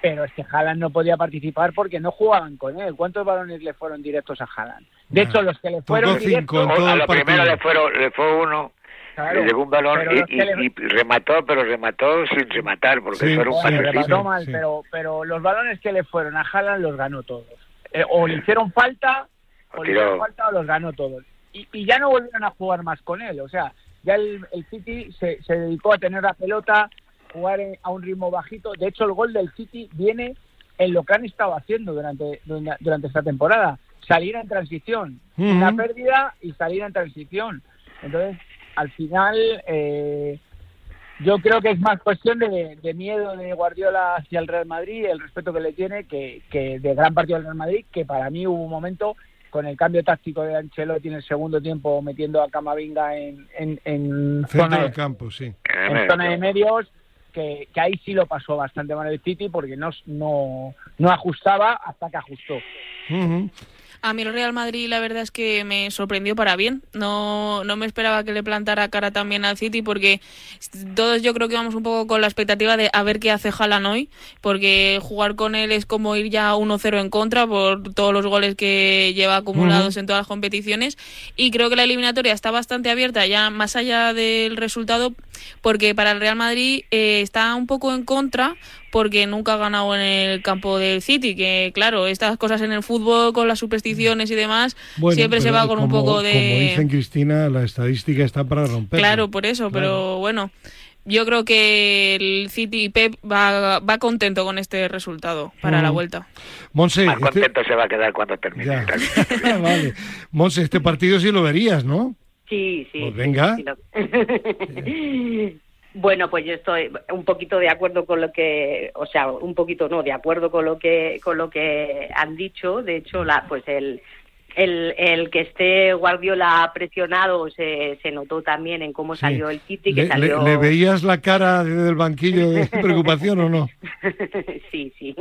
F: pero es que Haaland no podía participar porque no jugaban con él. ¿Cuántos balones le fueron directos a Haaland? De hecho, los que le fueron directos...
E: a lo primero le, fueron, le fue uno, le llegó un balón y, remató, pero remató sin rematar porque fueron un
F: remató mal, pero, pero los balones que le fueron a Haaland los ganó todos. Eh, o le hicieron falta, o le hicieron falta o los ganó todos y, ya no volvieron a jugar más con él. O sea, ya el, City se, dedicó a tener la pelota, jugar a un ritmo bajito. De hecho, el gol del City viene en lo que han estado haciendo durante, durante esta temporada. Salir en transición. Una pérdida y salir en transición. Entonces, al final, eh, yo creo que es más cuestión de, de, miedo de Guardiola hacia el Real Madrid, el respeto que le tiene, que, que de gran partido del Real Madrid, que para mí hubo un momento con el cambio táctico de Ancelotti en el segundo tiempo metiendo a Camavinga en, en,
B: zona de campo, sí.
F: En zona de medios, que, ahí sí lo pasó bastante mal el City porque no, no, no ajustaba hasta que ajustó.
G: A mí el Real Madrid la verdad es que me sorprendió para bien. No, no me esperaba que le plantara cara también al City porque todos yo creo que vamos un poco con la expectativa de a ver qué hace Haaland hoy, porque jugar con él es como ir ya 1-0 en contra por todos los goles que lleva acumulados en todas las competiciones y creo que la eliminatoria está bastante abierta ya más allá del resultado porque para el Real Madrid eh, está un poco en contra porque nunca ha ganado en el campo del City, que claro, estas cosas en el fútbol con las supersticiones y demás, siempre se va con un poco de...
B: Como dicen Cristina, la estadística está para romper.
G: Claro, por eso, pero bueno, yo creo que el City y Pep va, va contento con este resultado para la vuelta.
B: Monse,
E: Más este contento se va a quedar cuando termine. <laughs>
B: vale. Monse, este partido sí lo verías, ¿no?
C: Sí, sí.
B: Pues venga. <laughs>
C: Bueno, pues yo estoy un poquito de acuerdo con lo que, o sea, un poquito no, de acuerdo con lo que con lo que han dicho. De hecho, la, pues el el, el que esté Guardiola presionado se, se notó también en cómo salió el City. Que
B: ¿Le,
C: salió...
B: ¿Le, veías la cara del banquillo de <laughs> preocupación o no? <laughs>
C: sí, sí.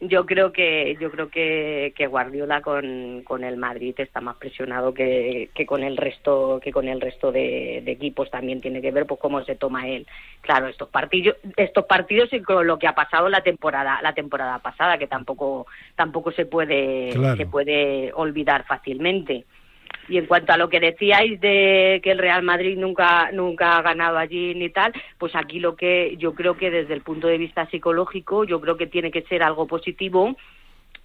C: Yo creo que yo creo que, que Guardiola con, con el Madrid está más presionado que, que con el resto que con el resto de, equipos. También tiene que ver pues cómo se toma él. Claro, estos partidos estos partidos y con lo que ha pasado la temporada la temporada pasada que tampoco tampoco se puede se puede olvidar olvidar fácilmente. Y en cuanto a lo que decíais de que el Real Madrid nunca nunca ha ganado allí ni tal, pues aquí lo que yo creo que desde el punto de vista psicológico, yo creo que tiene que ser algo positivo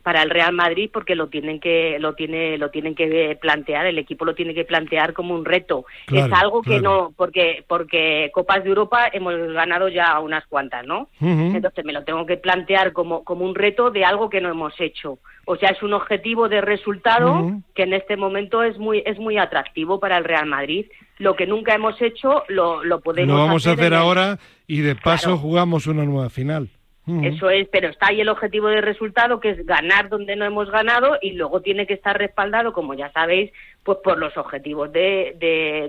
C: para el Real Madrid porque lo tienen que lo tiene lo tienen que plantear el equipo lo tiene que plantear como un reto. Es algo que no porque porque copas de Europa hemos ganado ya unas cuantas no entonces me lo tengo que plantear como como un reto de algo que no hemos hecho. O sea es un objetivo de resultado que en este momento es muy es muy atractivo para el Real Madrid. Lo que nunca hemos hecho lo lo podemos
B: lo vamos a hacer ahora y de paso jugamos una nueva final
C: eso es, pero está ahí el objetivo de resultado, que es ganar donde no hemos ganado y luego tiene que estar respaldado, como ya sabéis, pues por los objetivos de,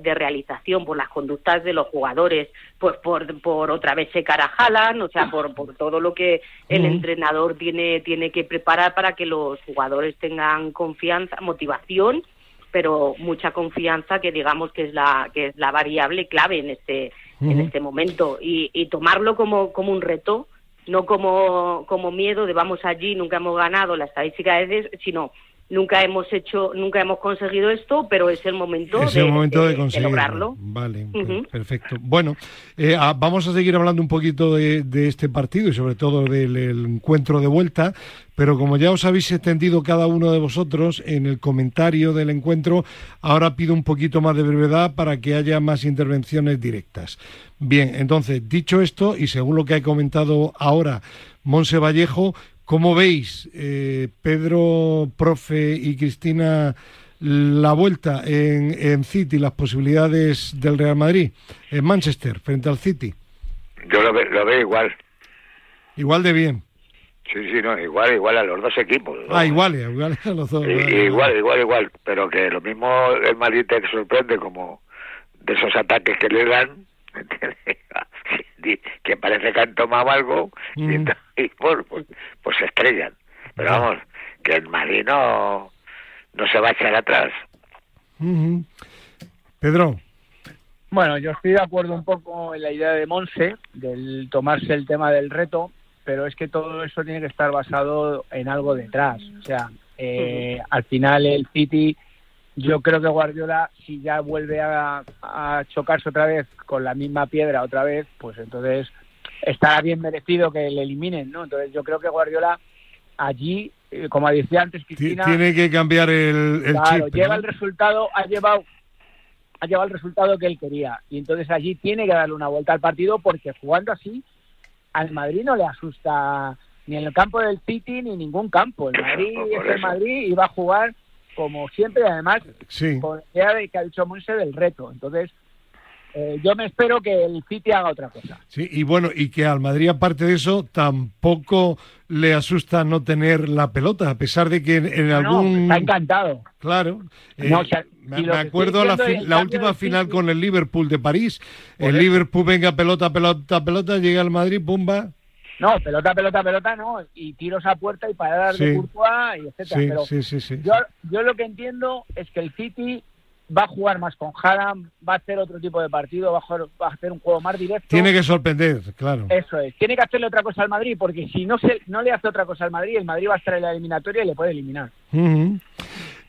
C: de, realización, por las conductas de los jugadores, pues por, por otra vez se carajalan, o sea, por, por todo lo que el entrenador tiene, tiene que preparar para que los jugadores tengan confianza, motivación, pero mucha confianza que digamos que es la, que es la variable clave en este, en este momento y, y tomarlo como, como un reto no como, como miedo de vamos allí, nunca hemos ganado, la estadística es, sino nunca hemos hecho, nunca hemos conseguido esto, pero es el momento,
B: es
C: de,
B: el momento de,
C: de
B: conseguirlo.
C: lograrlo.
B: Vale, perfecto. Bueno, eh, ah, vamos a seguir hablando un poquito de, de este partido y sobre todo del el encuentro de vuelta, pero como ya os habéis extendido cada uno de vosotros en el comentario del encuentro, ahora pido un poquito más de brevedad para que haya más intervenciones directas. Bien, entonces, dicho esto, y según lo que ha comentado ahora Monse Vallejo, ¿cómo veis, eh, Pedro, profe y Cristina, la vuelta en, en City, las posibilidades del Real Madrid en Manchester frente al City?
E: Yo lo, ve- lo veo igual.
B: Igual de bien.
E: Sí, sí, no, igual, igual a los dos equipos. ¿no?
B: Ah, igual, igual a los dos.
E: I-
B: vale,
E: igual, igual, igual. Pero que lo mismo el Madrid te sorprende como de esos ataques que le dan, <laughs> que parece que han tomado algo y,
B: Mm.
E: ento- <laughs> y, pues, pues, pues se estrellan. Pero vamos, que el Madrid no, no se va a echar atrás.
B: Pedro,
F: Bueno, yo estoy de acuerdo un poco en la idea de Monse, del tomarse el tema del reto, pero es que todo eso tiene que estar basado en algo detrás. O sea, eh, al final el City, yo creo que Guardiola, si ya vuelve a, a chocarse otra vez con la misma piedra otra vez, pues entonces estará bien merecido que le eliminen, ¿no? Entonces yo creo que Guardiola allí, eh, como decía antes
B: ti-
F: Cristina,
B: tiene que cambiar el, el
F: claro,
B: chip.
F: lleva
B: ¿no?
F: el resultado, ha llevado ha llevado el resultado que él quería y entonces allí tiene que darle una vuelta al partido porque jugando así al Madrid no le asusta ni en el campo del City ni en ningún campo. El Madrid es el
E: eso.
F: Madrid y va a jugar como siempre y además
B: Sí.
F: con la idea de que ha dicho Monse del reto. Entonces eh, yo me espero que el City haga otra cosa.
B: Sí, y bueno, y que al Madrid, aparte de eso, tampoco le asusta no tener la pelota, a pesar de que en, en
F: No,
B: algún...
F: está encantado.
B: Claro. eh,
F: No, o sea,
B: me, acuerdo la, fi- la última final
F: City.
B: con el Liverpool de París.
F: Por
B: el
F: eso.
B: Liverpool venga pelota, pelota, pelota, llega al Madrid, pumba.
F: No, pelota, pelota, pelota, no. Y tiros a puerta y paradas
B: Sí.
F: de Courtois y etcétera.
B: Sí,
F: Pero
B: sí, sí, sí.
F: Yo, yo lo que entiendo es que el City va a jugar más con Haaland, va a hacer otro tipo de partido, va a, jugar- va a hacer un juego más directo.
B: Tiene que sorprender, claro.
F: Eso es. Tiene que hacerle otra cosa al Madrid, porque si no se, no le hace otra cosa al Madrid, el Madrid va a estar en la eliminatoria y le puede eliminar.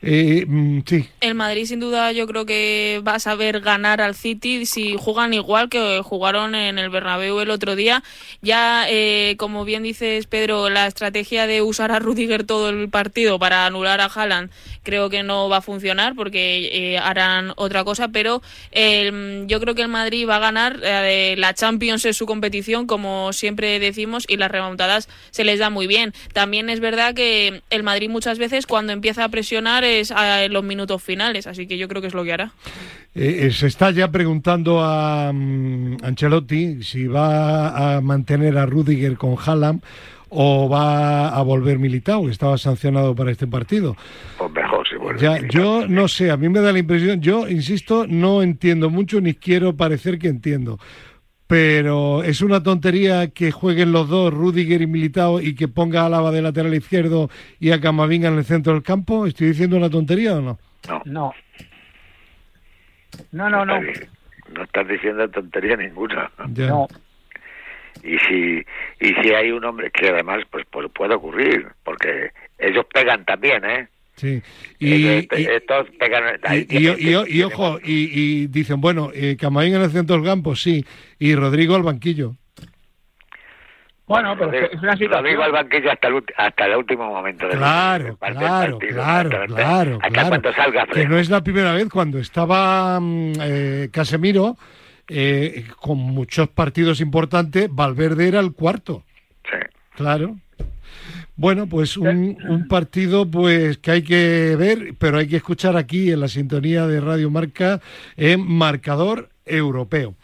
B: Eh, mm,
G: El Madrid sin duda yo creo que va a saber ganar al City si juegan igual que jugaron en el Bernabéu el otro día. Ya, eh, como bien dices Pedro, la estrategia de usar a Rudiger todo el partido para anular a Haaland creo que no va a funcionar porque eh, harán otra cosa, pero eh, yo creo que el Madrid va a ganar. la Champions es su competición, como siempre decimos, y las remontadas se les da muy bien. También es verdad que el Madrid muchas veces cuando empieza a presionar a- en los minutos finales, así que yo creo que es lo que hará.
B: Eh, eh, se está ya preguntando a mm, Ancelotti si va a mantener a Rudiger con Haaland o va a volver Militao, que estaba sancionado para este partido.
E: Pues mejor si vuelve.
B: Ya, yo no sé, a mí me da la impresión, yo insisto, no entiendo mucho ni quiero parecer que entiendo. Pero es una tontería que jueguen los dos, Rudiger y Militao, y que ponga a Lava de lateral izquierdo y a Camavinga en el centro del campo. ¿Estoy diciendo una tontería o no?
E: No,
F: No. No, no, no.
E: estás di- no estás diciendo tontería ninguna.
B: Ya.
F: No.
E: Y si y si hay un hombre que además pues, pues puede ocurrir, porque ellos pegan también, ¿eh?
B: Sí. Y,
E: estos pegan.
B: y- ojo, y, y dicen, bueno, eh, Camavinga en el centro del campo, sí, y Rodrigo al banquillo.
F: Bueno, pero
E: Rodrigo-
F: es una situación.
E: Rodrigo al banquillo hasta el, hasta el último momento del
B: Claro,
E: del
B: claro,
E: partido,
B: claro,
E: hasta-
B: claro,
E: hasta
B: claro.
E: cuando salga
B: Que no es la primera vez cuando estaba mm, eh, Casemiro eh, con muchos partidos importantes, Valverde era el cuarto,
E: Sí.
B: claro. Bueno, pues un, un partido pues que hay que ver, pero hay que escuchar aquí en la sintonía de Radio Marca en marcador europeo.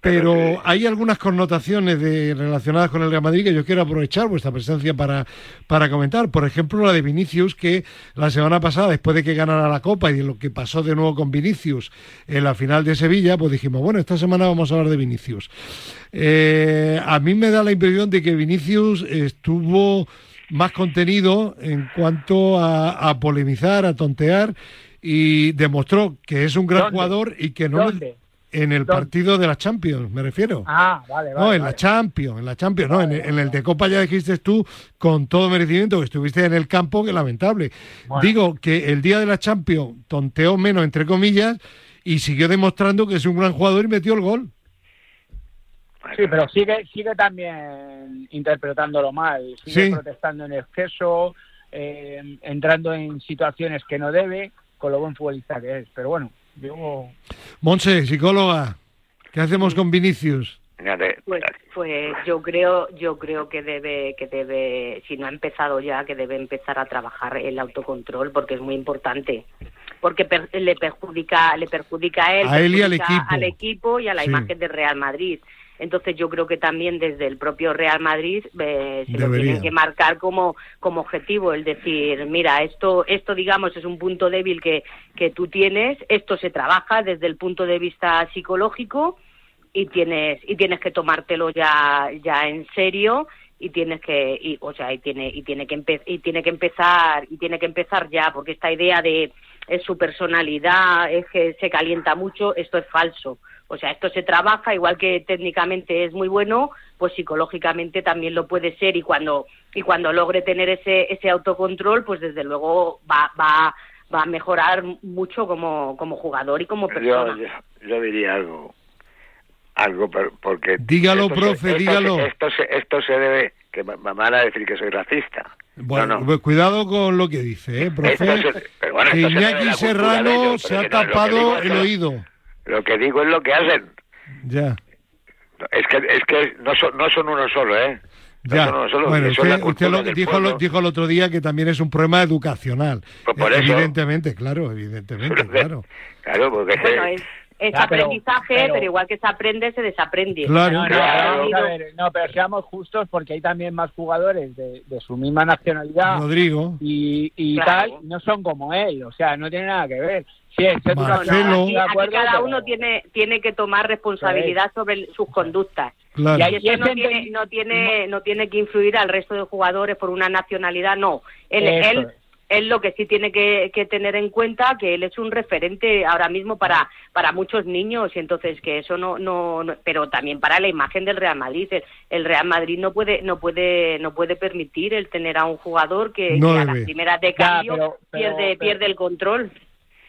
B: Pero hay algunas connotaciones de, relacionadas con el Real Madrid que yo quiero aprovechar vuestra presencia para, para comentar. Por ejemplo, la de Vinicius, que la semana pasada, después de que ganara la Copa y de lo que pasó de nuevo con Vinicius en la final de Sevilla, pues dijimos, bueno, esta semana vamos a hablar de Vinicius. Eh, a mí me da la impresión de que Vinicius estuvo más contenido en cuanto a, a polemizar, a tontear y demostró que es un gran
F: ¿Dónde?
B: jugador y que no...
F: ¿Dónde?
B: En el partido de la Champions, me refiero.
F: Ah, vale, vale.
B: No, en la Champions, en la Champions, no, en, en, el de Copa ya dijiste tú con todo merecimiento que estuviste en el campo, que lamentable. Digo que el día de la Champions tonteó menos, entre comillas, y siguió demostrando que es un gran jugador y metió el gol.
F: Sí, pero sigue sigue también interpretándolo mal, sigue protestando en exceso, eh, entrando en situaciones que no debe, con lo buen futbolista que es. Pero bueno, yo...
B: Monse, psicóloga, ¿qué hacemos con Vinicius?
C: Pues, pues yo creo yo creo que debe que debe si no ha empezado ya que debe empezar a trabajar el autocontrol porque es muy importante porque le perjudica le perjudica a él,
B: a él y al equipo.
C: al equipo y a la imagen del Real Madrid entonces yo creo que también desde el propio Real Madrid eh, se lo tienen que marcar como, como objetivo, el decir, mira, esto, esto digamos es un punto débil que, que tú tienes, esto se trabaja desde el punto de vista psicológico y tienes, y tienes que tomártelo ya, ya en serio y tienes que y, o sea y tiene y tiene que y tiene que empezar y tiene que empezar ya porque esta idea de es su personalidad es que se calienta mucho esto es falso o sea, esto se trabaja, igual que técnicamente es muy bueno, pues psicológicamente también lo puede ser y cuando y cuando logre tener ese ese autocontrol, pues desde luego va va va a mejorar mucho como, como jugador y como persona.
E: Yo, diría algo algo porque
B: dígalo profe dígalo
E: esto se, esto se debe que me van a decir que soy racista
B: bueno, pues cuidado con lo que dice, ¿eh, profe? que Iñaki Serrano se ha tapado el oído.
E: Lo que digo es lo que hacen.
B: Ya.
E: Es que, es que no, son, no son uno solo, ¿eh?
B: ya. bueno, usted, lo, dijo, lo, dijo, el otro día que también es un problema educacional.
E: Pues por
B: evidentemente, claro, evidentemente, <laughs> claro.
E: Claro, porque
C: bueno, es, es aprendizaje, pero, igual que se aprende, se desaprende.
B: Claro,
F: no, pero seamos justos porque hay también más jugadores de, de su misma nacionalidad.
B: Rodrigo.
F: Y, y tal, no son como él, o sea, no tiene nada que ver. Sí,
B: Marcelo.
C: cada uno tiene tiene que tomar responsabilidad sobre sus conductas. Y eso no tiene, no tiene no tiene que influir al resto de jugadores por una nacionalidad, no. Él, él él lo que sí tiene que, tener en cuenta que él es un referente ahora mismo para para muchos niños y entonces que eso no no, pero también para la imagen del Real Madrid. El, Real Madrid no puede no puede no puede permitir el tener a un jugador que, a las primeras de cambio pierde pierde el control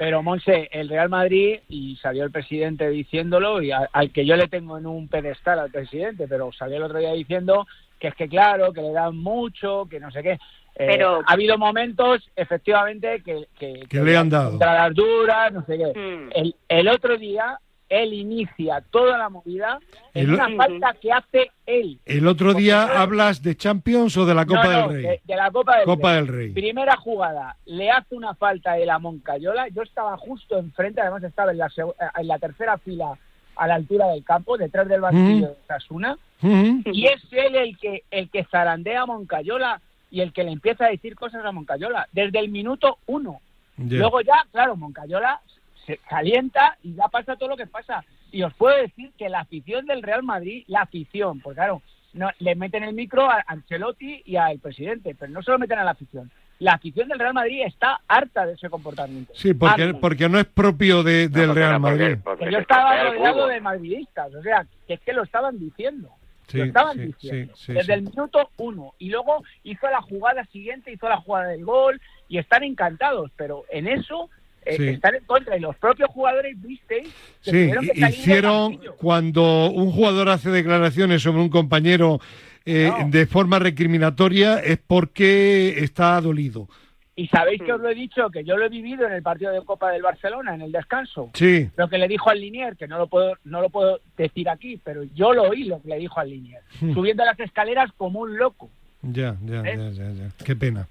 F: pero Monse, el Real Madrid, y salió el presidente diciéndolo, y al que yo le tengo en un pedestal al presidente, pero salió el otro día diciendo que es que claro, que le dan mucho, que no sé qué. Eh, pero ha habido momentos, efectivamente, que,
B: que, le han dado.
F: las duras, no sé qué. Mm. El, el otro día él inicia toda la movida en una falta que hace él.
B: El otro día hablas de Champions o de la Copa del Rey.
F: De, la Copa, del,
B: Copa del, Rey.
F: Primera jugada, le hace una falta de la Moncayola. Yo estaba justo enfrente, además estaba en la, en la tercera fila a la altura del campo, detrás del banquillo de Sasuna. Y es él el que, el que zarandea a Moncayola y el que le empieza a decir cosas a Moncayola desde el minuto uno. Luego ya, claro, Moncayola se calienta y ya pasa todo lo que pasa. Y os puedo decir que la afición del Real Madrid, la afición, porque claro, no, le meten el micro a Ancelotti y al presidente, pero no se lo meten a la afición. La afición del Real Madrid está harta de ese comportamiento.
B: Sí, porque, porque no es propio de, del Real Madrid.
F: yo estaba rodeado de madridistas, o sea, que es que lo estaban diciendo. lo estaban diciendo. desde el minuto uno. Y luego hizo la jugada siguiente, hizo la jugada del gol y están encantados. Pero en eso eh, están en contra y los propios jugadores visteis
B: sí, hicieron cuando un jugador hace declaraciones sobre un compañero eh, de forma recriminatoria es porque está dolido.
F: Y sabéis que os lo he dicho, que yo lo he vivido en el partido de Copa del Barcelona, en el descanso.
B: Sí.
F: Lo que le dijo al Linier, que no lo puedo, no lo puedo decir aquí, pero yo lo oí lo que le dijo al Linier. Hmm. Subiendo las escaleras como un loco.
B: Ya, ya, ¿Eh? ya, ya, ya. Qué pena.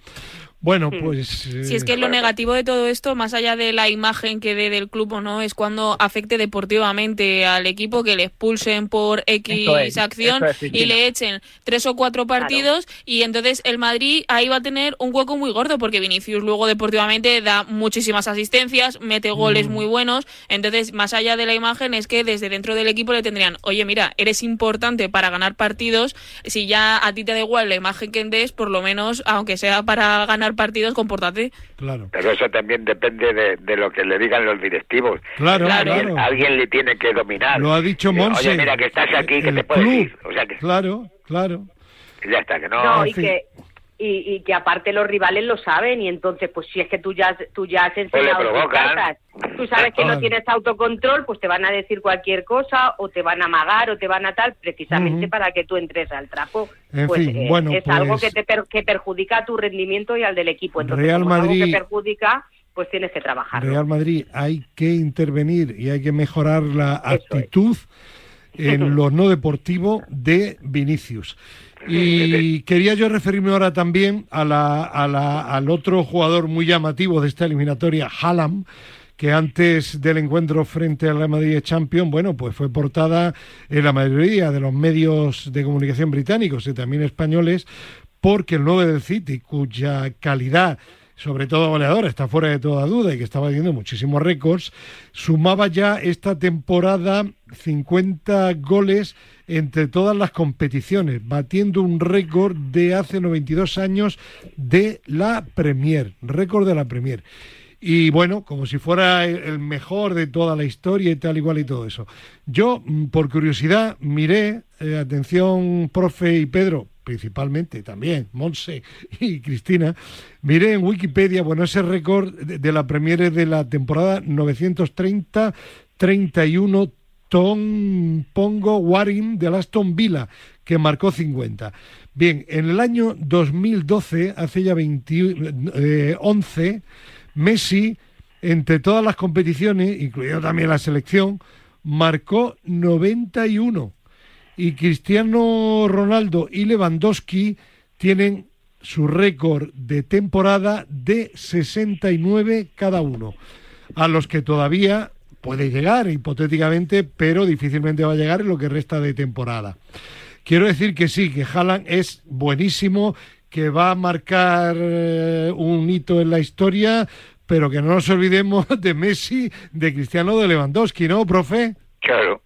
B: Bueno, hmm. pues...
G: Si es que lo negativo de todo esto, más allá de la imagen que dé del club o no, es cuando afecte deportivamente al equipo, que le expulsen por X acción y le echen tres o cuatro partidos y entonces el Madrid ahí va a tener un hueco muy gordo porque Vinicius luego deportivamente da muchísimas asistencias, mete goles mm. muy buenos, entonces más allá de la imagen es que desde dentro del equipo le tendrían, oye mira, eres importante para ganar partidos, si ya a ti te da igual la imagen que des, por lo menos, aunque sea para ganar ganar partidos, compórtate.
B: Claro.
E: Pero eso también depende de, de lo que le digan los directivos.
B: Claro,
E: Alguien,
B: claro.
E: alguien le tiene que dominar.
B: Lo ha dicho
E: Eh,
B: Monse.
E: Oye, mira que estás aquí, que te puedes
B: club.
E: ir. O sea que
B: Claro, claro.
E: ya está, que no...
C: No, y que y, y que aparte los rivales lo saben y entonces pues si es que tú ya tú ya has enseñado tus cartas, tú sabes que no tienes autocontrol, pues te van a decir cualquier cosa o te van a amagar o te van a tal precisamente para que tú entres al trapo.
B: En
C: pues
B: fin,
C: eh,
B: bueno,
C: es
B: pues-
C: algo que te per- que perjudica a tu rendimiento y al del equipo. Entonces,
B: Real
C: es algo
B: Madrid-
C: que perjudica, pues tienes que trabajarlo.
B: Real Madrid hay que intervenir y hay que mejorar la
C: Eso es.
B: actitud en <laughs> lo no deportivo de Vinicius. Y <laughs> quería yo referirme ahora también a la, a la- al otro jugador muy llamativo de esta eliminatoria, Haaland, que antes del encuentro frente al Real Madrid Champion, bueno, pues fue portada en la mayoría de los medios de comunicación británicos y también españoles, porque el 9 del City, cuya calidad sobre todo goleador, está fuera de toda duda y que estaba haciendo muchísimos récords, sumaba ya esta temporada 50 goles entre todas las competiciones, batiendo un récord de hace 92 años de la Premier, récord de la Premier. Y bueno, como si fuera el mejor de toda la historia y tal, igual y todo eso. Yo, mm, por curiosidad, miré, eh, atención, profe y Pedro, principalmente también, Monse y Cristina, miré en Wikipedia, bueno, ese récord de, de la Premier de la temporada 930-31 Tom Pongo Waring de Aston Villa, que marcó 50. Bien, en el año 2012, hace ya 20, eh, 11, Messi, entre todas las competiciones, incluido también la selección, marcó 91. Y Cristiano Ronaldo y Lewandowski tienen su récord de temporada de 69 cada uno, a los que todavía puede llegar hipotéticamente, pero difícilmente va a llegar en lo que resta de temporada. Quiero decir que sí, que Haaland es buenísimo, que va a marcar eh, un hito en la historia, pero que no nos olvidemos de Messi, de Cristiano, de Lewandowski, ¿no, profe?
E: Claro.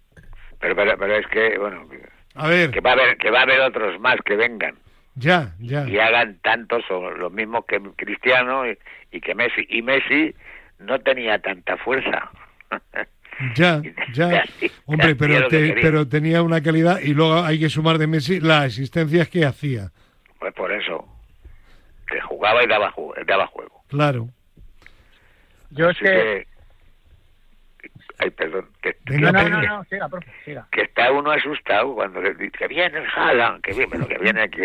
E: Pero, pero, pero es que, bueno,
B: A ver,
E: que va a haber, que va a haber otros más que vengan
B: ya, ya.
E: y hagan tantos o lo mismo que Cristiano y, y que Messi. Y Messi no tenía tanta fuerza.
B: Ya, <laughs> ya. Hombre, pero, te- pero tenía una calidad y luego hay que sumar de Messi las asistencias que hacía.
E: Pues por eso, que jugaba y daba, daba juego.
B: Claro.
F: Yo es que...
E: que... Ay, perdón, que,
B: Venga,
F: No, no, no, no, siga, profe, siga.
E: que está uno asustado cuando le dice que viene el Haaland, que viene, pero que viene aquí.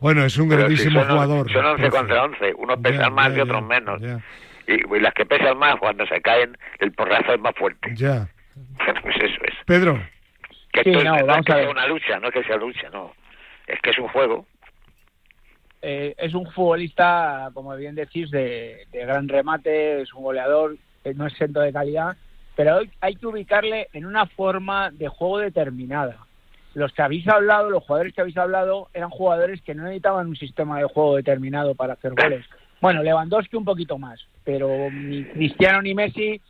B: Bueno, es un
E: Pero si
B: grandísimo
E: son,
B: jugador.
E: Son 11
B: profe.
E: contra 11, unos
B: Ya,
E: pesan más
B: ya,
E: y otros
B: ya,
E: menos.
B: Ya,
E: Y, y las que pesan más, cuando se caen, el porrazo es más fuerte.
B: ya. <laughs>
E: pues eso es.
B: Pedro,
E: Que
F: Sí,
E: esto es-
F: no,
E: no, es
F: vamos
E: que
F: a
E: sea
F: ver.
E: una lucha, no es que sea lucha, no. Es que es un juego.
F: Eh, es un futbolista, como bien decís, de, de gran remate, es un goleador, eh, no es centro de calidad, pero hay, hay que ubicarle en una forma de juego determinada. Los que habéis hablado, los jugadores que habéis hablado, eran jugadores que no necesitaban un sistema de juego determinado para hacer goles. Bueno, Lewandowski un poquito más, pero ni Cristiano ni Messi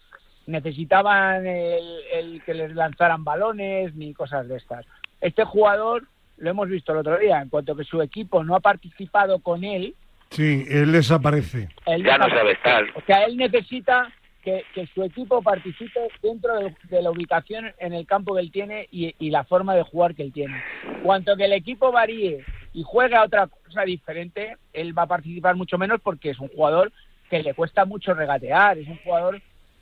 F: necesitaban el, el que les lanzaran balones ni cosas de estas. Este jugador lo hemos visto el otro día, en cuanto que su equipo no ha participado con él,
B: sí, él desaparece.
F: él
E: Ya no sabe estar.
F: O sea, él necesita que, que su equipo participe dentro de, de la ubicación en el campo que él tiene y, y la forma de jugar que él tiene. Cuanto que el equipo varíe y juegue a otra cosa diferente, él va a participar mucho menos porque es un jugador que le cuesta mucho regatear, es un jugador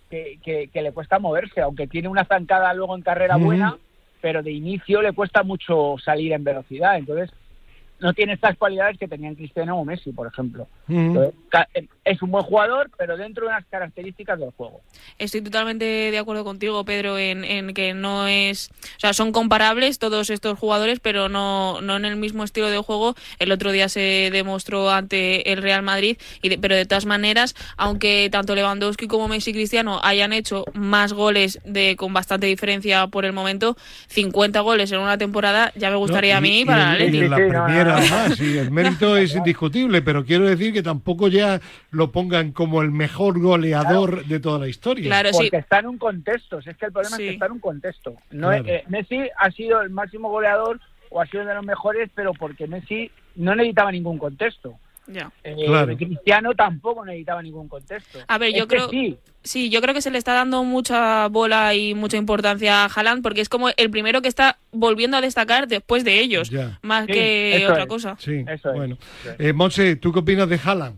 F: que, que- que le cuesta moverse, aunque tiene una zancada luego en carrera buena, pero de inicio le cuesta mucho salir en velocidad. Entonces, no tiene estas cualidades que tenían Cristiano o Messi, por ejemplo.
B: Ujú.
F: Entonces, ca- Es un buen jugador, pero dentro de unas características del juego.
G: Estoy totalmente de acuerdo contigo, Pedro, en, en que no es. O sea, son comparables todos estos jugadores, pero no, no en el mismo estilo de juego. El otro día se demostró ante el Real Madrid, y de- pero de todas maneras, aunque tanto Lewandowski como Messi y Cristiano hayan hecho más goles de con bastante diferencia por el momento, 50 goles en una temporada ya me gustaría
B: No,
G: a mí
B: y-
G: para
B: y
G: el
B: en- y la
F: Sí, sí, no,
B: Premier,
F: no, no.
B: además, y el mérito es indiscutible, pero quiero decir que tampoco ya lo pongan como el mejor goleador de toda la historia.
G: Claro, sí.
F: Porque está en un contexto. Es que el problema
G: Sí.
F: es que está en un contexto. No,
B: Claro.
F: eh, Messi ha sido el máximo goleador o ha sido de los mejores, pero porque Messi no necesitaba ningún contexto. Eh,
B: Claro.
F: Cristiano tampoco necesitaba ningún contexto.
G: A ver, yo
F: Este
G: creo-
F: sí,
G: Sí, yo creo que se le está dando mucha bola y mucha importancia a Haaland porque es como el primero que está volviendo a destacar después de ellos, más
F: Sí,
G: que otra
F: es.
G: cosa.
B: Sí,
F: Eso es.
B: bueno. Eh, Monse, ¿tú qué opinas de Haaland?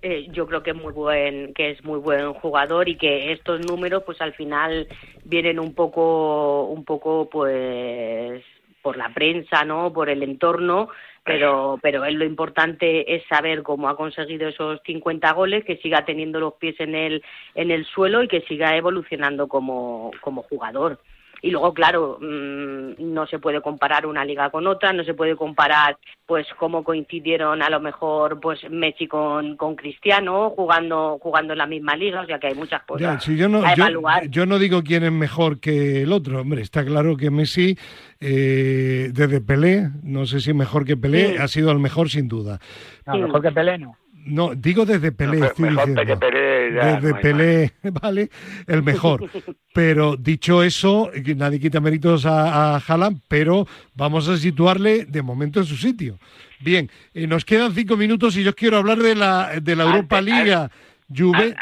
C: Eh, yo creo que muy buen que es muy buen jugador y que estos números pues al final vienen un poco un poco pues por la prensa no por el entorno pero pero él lo importante es saber cómo ha conseguido esos 50 goles que siga teniendo los pies en el en el suelo y que siga evolucionando como como jugador y luego claro mm, no se puede comparar una liga con otra no se puede comparar pues cómo coincidieron a lo mejor pues Messi con, con Cristiano jugando jugando en la misma liga o sea que hay muchas
B: Ya,
C: cosas
B: si yo, no,
C: a
B: yo,
C: evaluar
B: yo no digo quién es mejor que el otro. Hombre, está claro que Messi, eh, desde Pelé, no sé si mejor que Pelé,
C: Sí.
B: ha sido el mejor sin duda.
F: no,
C: Sí.
F: mejor que Pelé no.
B: No, digo desde Pelé,
E: No,
B: estoy
E: mejor
B: diciendo.
E: que Pelé
B: desde
E: no
B: Pelé, <laughs> ¿vale? El mejor. Pero dicho eso, nadie quita méritos a, a Haaland, pero vamos a situarle de momento en su sitio. Bien, eh, nos quedan cinco minutos y yo quiero hablar de la, de la Europa Liga. Juve,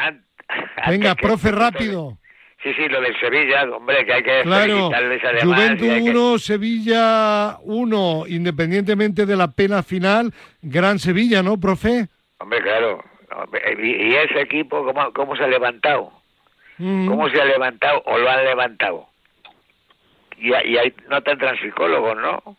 B: venga, profe, rápido.
E: Sí, sí, lo del Sevilla, hombre, que hay que
B: Claro,
E: además.
B: Juventus
E: y hay que-
B: 1, Sevilla 1, independientemente de la pena final, gran Sevilla, ¿no, profe?
E: Hombre, claro. Y, ese equipo, ¿cómo, ¿cómo se ha levantado?
B: Mm,
E: ¿Cómo se ha levantado o lo han levantado? Y, y ahí no tendrán psicólogos, ¿no?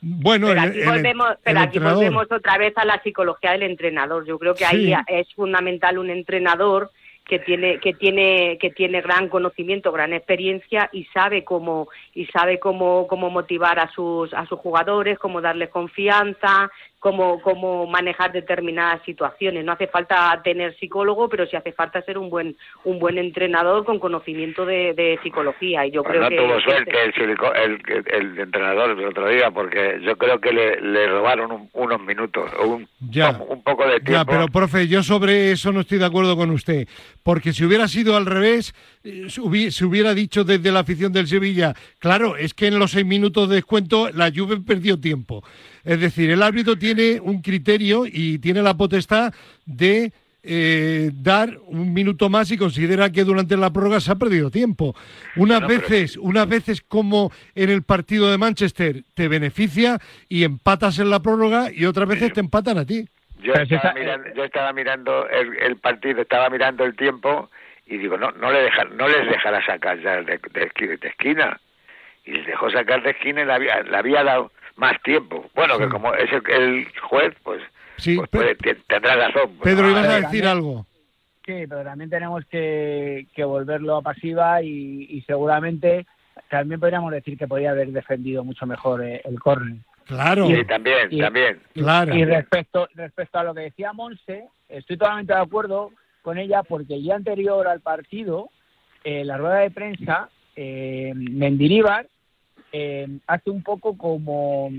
B: Bueno,
C: pero aquí,
B: el-
C: volvemos,
B: el
C: pero aquí volvemos otra vez a la psicología del entrenador. Yo creo que
B: Sí.
C: ahí es fundamental un entrenador que tiene que tiene que tiene gran conocimiento, gran experiencia y sabe cómo y sabe cómo cómo motivar a sus a sus jugadores, cómo darles confianza, cómo cómo manejar determinadas situaciones. No hace falta tener psicólogo, pero sí hace falta ser un buen un buen entrenador con conocimiento de, de psicología y yo
E: Pues
C: creo
E: no
C: que
E: tuvo
C: que-
E: suerte el, el, el entrenador del otro día, porque yo creo que le, le robaron un- unos minutos o un,
B: Ya.
E: un poco de tiempo.
B: Ya, pero profe, yo sobre eso no estoy de acuerdo con usted, porque si hubiera sido al revés, eh, se hubiera dicho desde la afición del Sevilla, claro, es que en los seis minutos de descuento la Juve perdió tiempo. Es decir, el árbitro tiene un criterio y tiene la potestad de eh, dar un minuto más y considera que durante la prórroga se ha perdido tiempo. Unas
E: No, pero-
B: veces, unas veces como en el partido de Manchester te beneficia y empatas en la prórroga y otras veces te empatan a ti.
E: Yo estaba, mirando, yo estaba mirando el, el partido, estaba mirando el tiempo y digo, no no le no les dejará sacar ya de, de esqui- de esquina. Y les dejó sacar de esquina y le había, le había dado más tiempo. Bueno,
B: Sí.
E: que como es el, el juez, pues,
B: Sí,
E: pues puede- te- tendrá razón.
B: Pedro,
E: Ah,
B: ibas a decir
F: también-
B: algo.
F: Sí, pero también tenemos que, que volverlo a pasiva y, y seguramente también podríamos decir que podría haber defendido mucho mejor eh, el córner.
B: Claro,
E: Sí, también,
F: Y-
E: también.
B: claro.
F: Y respecto, respecto a lo que decía Monse, estoy totalmente de acuerdo con ella porque el día anterior al partido, eh, la rueda de prensa, eh, Mendilibar eh, hace un poco como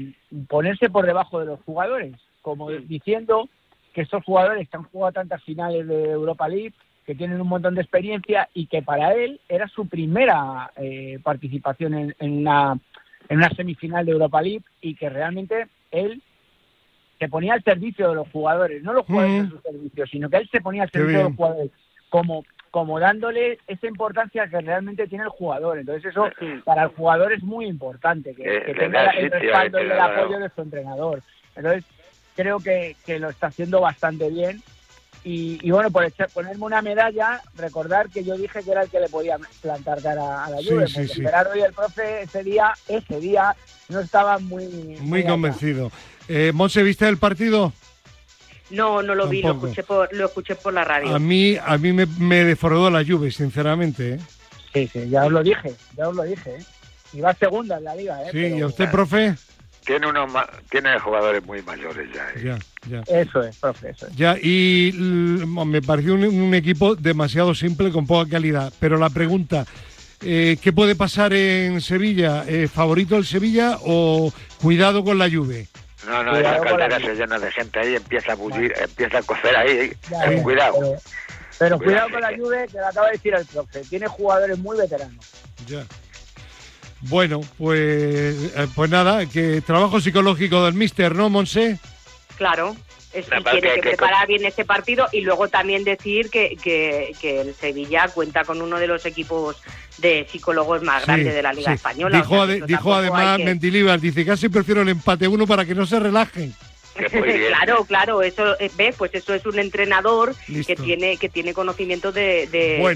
F: ponerse por debajo de los jugadores, como diciendo que estos jugadores que han jugado tantas finales de Europa League, que tienen un montón de experiencia y que para él era su primera eh, participación en, en una, en una semifinal de Europa League y que realmente él se ponía al servicio de los jugadores, no los jugadores
B: Mm.
F: a su servicio, sino que él se ponía al servicio de los jugadores, como, como dándole esa importancia que realmente tiene el jugador. Entonces eso
C: Sí.
F: para el jugador es muy importante, que,
E: Que
F: que tenga el respaldo
E: eh,
F: y el apoyo de su entrenador. Entonces creo que, que lo está haciendo bastante bien. Y, y bueno, por echar- ponerme una medalla, recordar que yo dije que era el que le podía plantar cara a la
B: Sí,
F: Juve,
B: sí, sí.
F: Gerardo y el profe ese día, ese día, no estaban muy...
B: Muy
F: allá.
B: convencido. Eh, Monse, ¿viste el partido?
C: No, no lo vi, lo escuché por, lo escuché por la radio.
B: A mí, a mí me, me defraudó la Juve, sinceramente. ¿eh?
F: Sí, sí, ya os lo dije, ya os lo dije. ¿eh? Y va segunda en la liga, ¿eh?
B: Sí,
F: Pero-
B: ¿y a usted, profe?
E: Tiene unos ma- tiene jugadores muy mayores ya. ¿eh?
B: Ya, ya.
F: Eso es, profe, eso es.
B: Ya, y me pareció un, un equipo demasiado simple, con poca calidad. Pero la pregunta, eh, ¿qué puede pasar en Sevilla? Eh, ¿Favorito el Sevilla o cuidado con la Juve?
E: No, no,
F: Cuidado
E: esa caldera se llena de gente ahí, empieza a bullir, empieza a cocer ahí.
F: Ya,
E: cuidado.
F: Pero, pero
E: Cuidado,
F: cuidado con la
E: que-
F: Juve, que lo acaba de decir el profe. Tiene jugadores muy veteranos.
B: Ya. Bueno, pues, eh, pues nada, que trabajo psicológico del Mister, ¿no, Monse?
C: Claro, es, tiene que, preparar bien este partido y luego también decir que, que, que, el Sevilla cuenta con uno de los equipos de psicólogos más grandes de la Liga Española.
B: Dijo, dijo además que... dice casi prefiero el empate uno para que no se relajen. <laughs>
C: claro, claro, eso eh, ve, pues eso es un entrenador que tiene que tiene conocimiento de,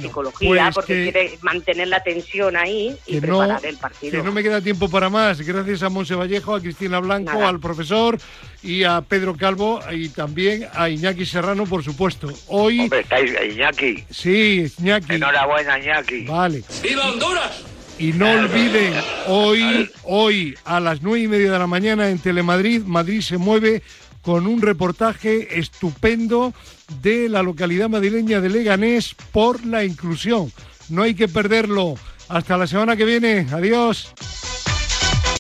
C: psicología pues porque quiere mantener la tensión ahí y preparar el partido.
B: Que no me queda tiempo para más. Gracias a Monse Vallejo, a Cristina Blanco, al profesor y a Pedro Calvo y también a Iñaki Serrano, por supuesto. Hoy.
E: Hombre, estáis Iñaki.
B: Sí, Iñaki.
E: Enhorabuena, Iñaki.
B: Vale.
H: ¡Viva Honduras!
B: Y no olviden, hoy, hoy a las nueve y media de la mañana en Telemadrid, Madrid se mueve con un reportaje estupendo de la localidad madrileña de Leganés por la inclusión. No hay que perderlo. Hasta la semana que viene. Adiós.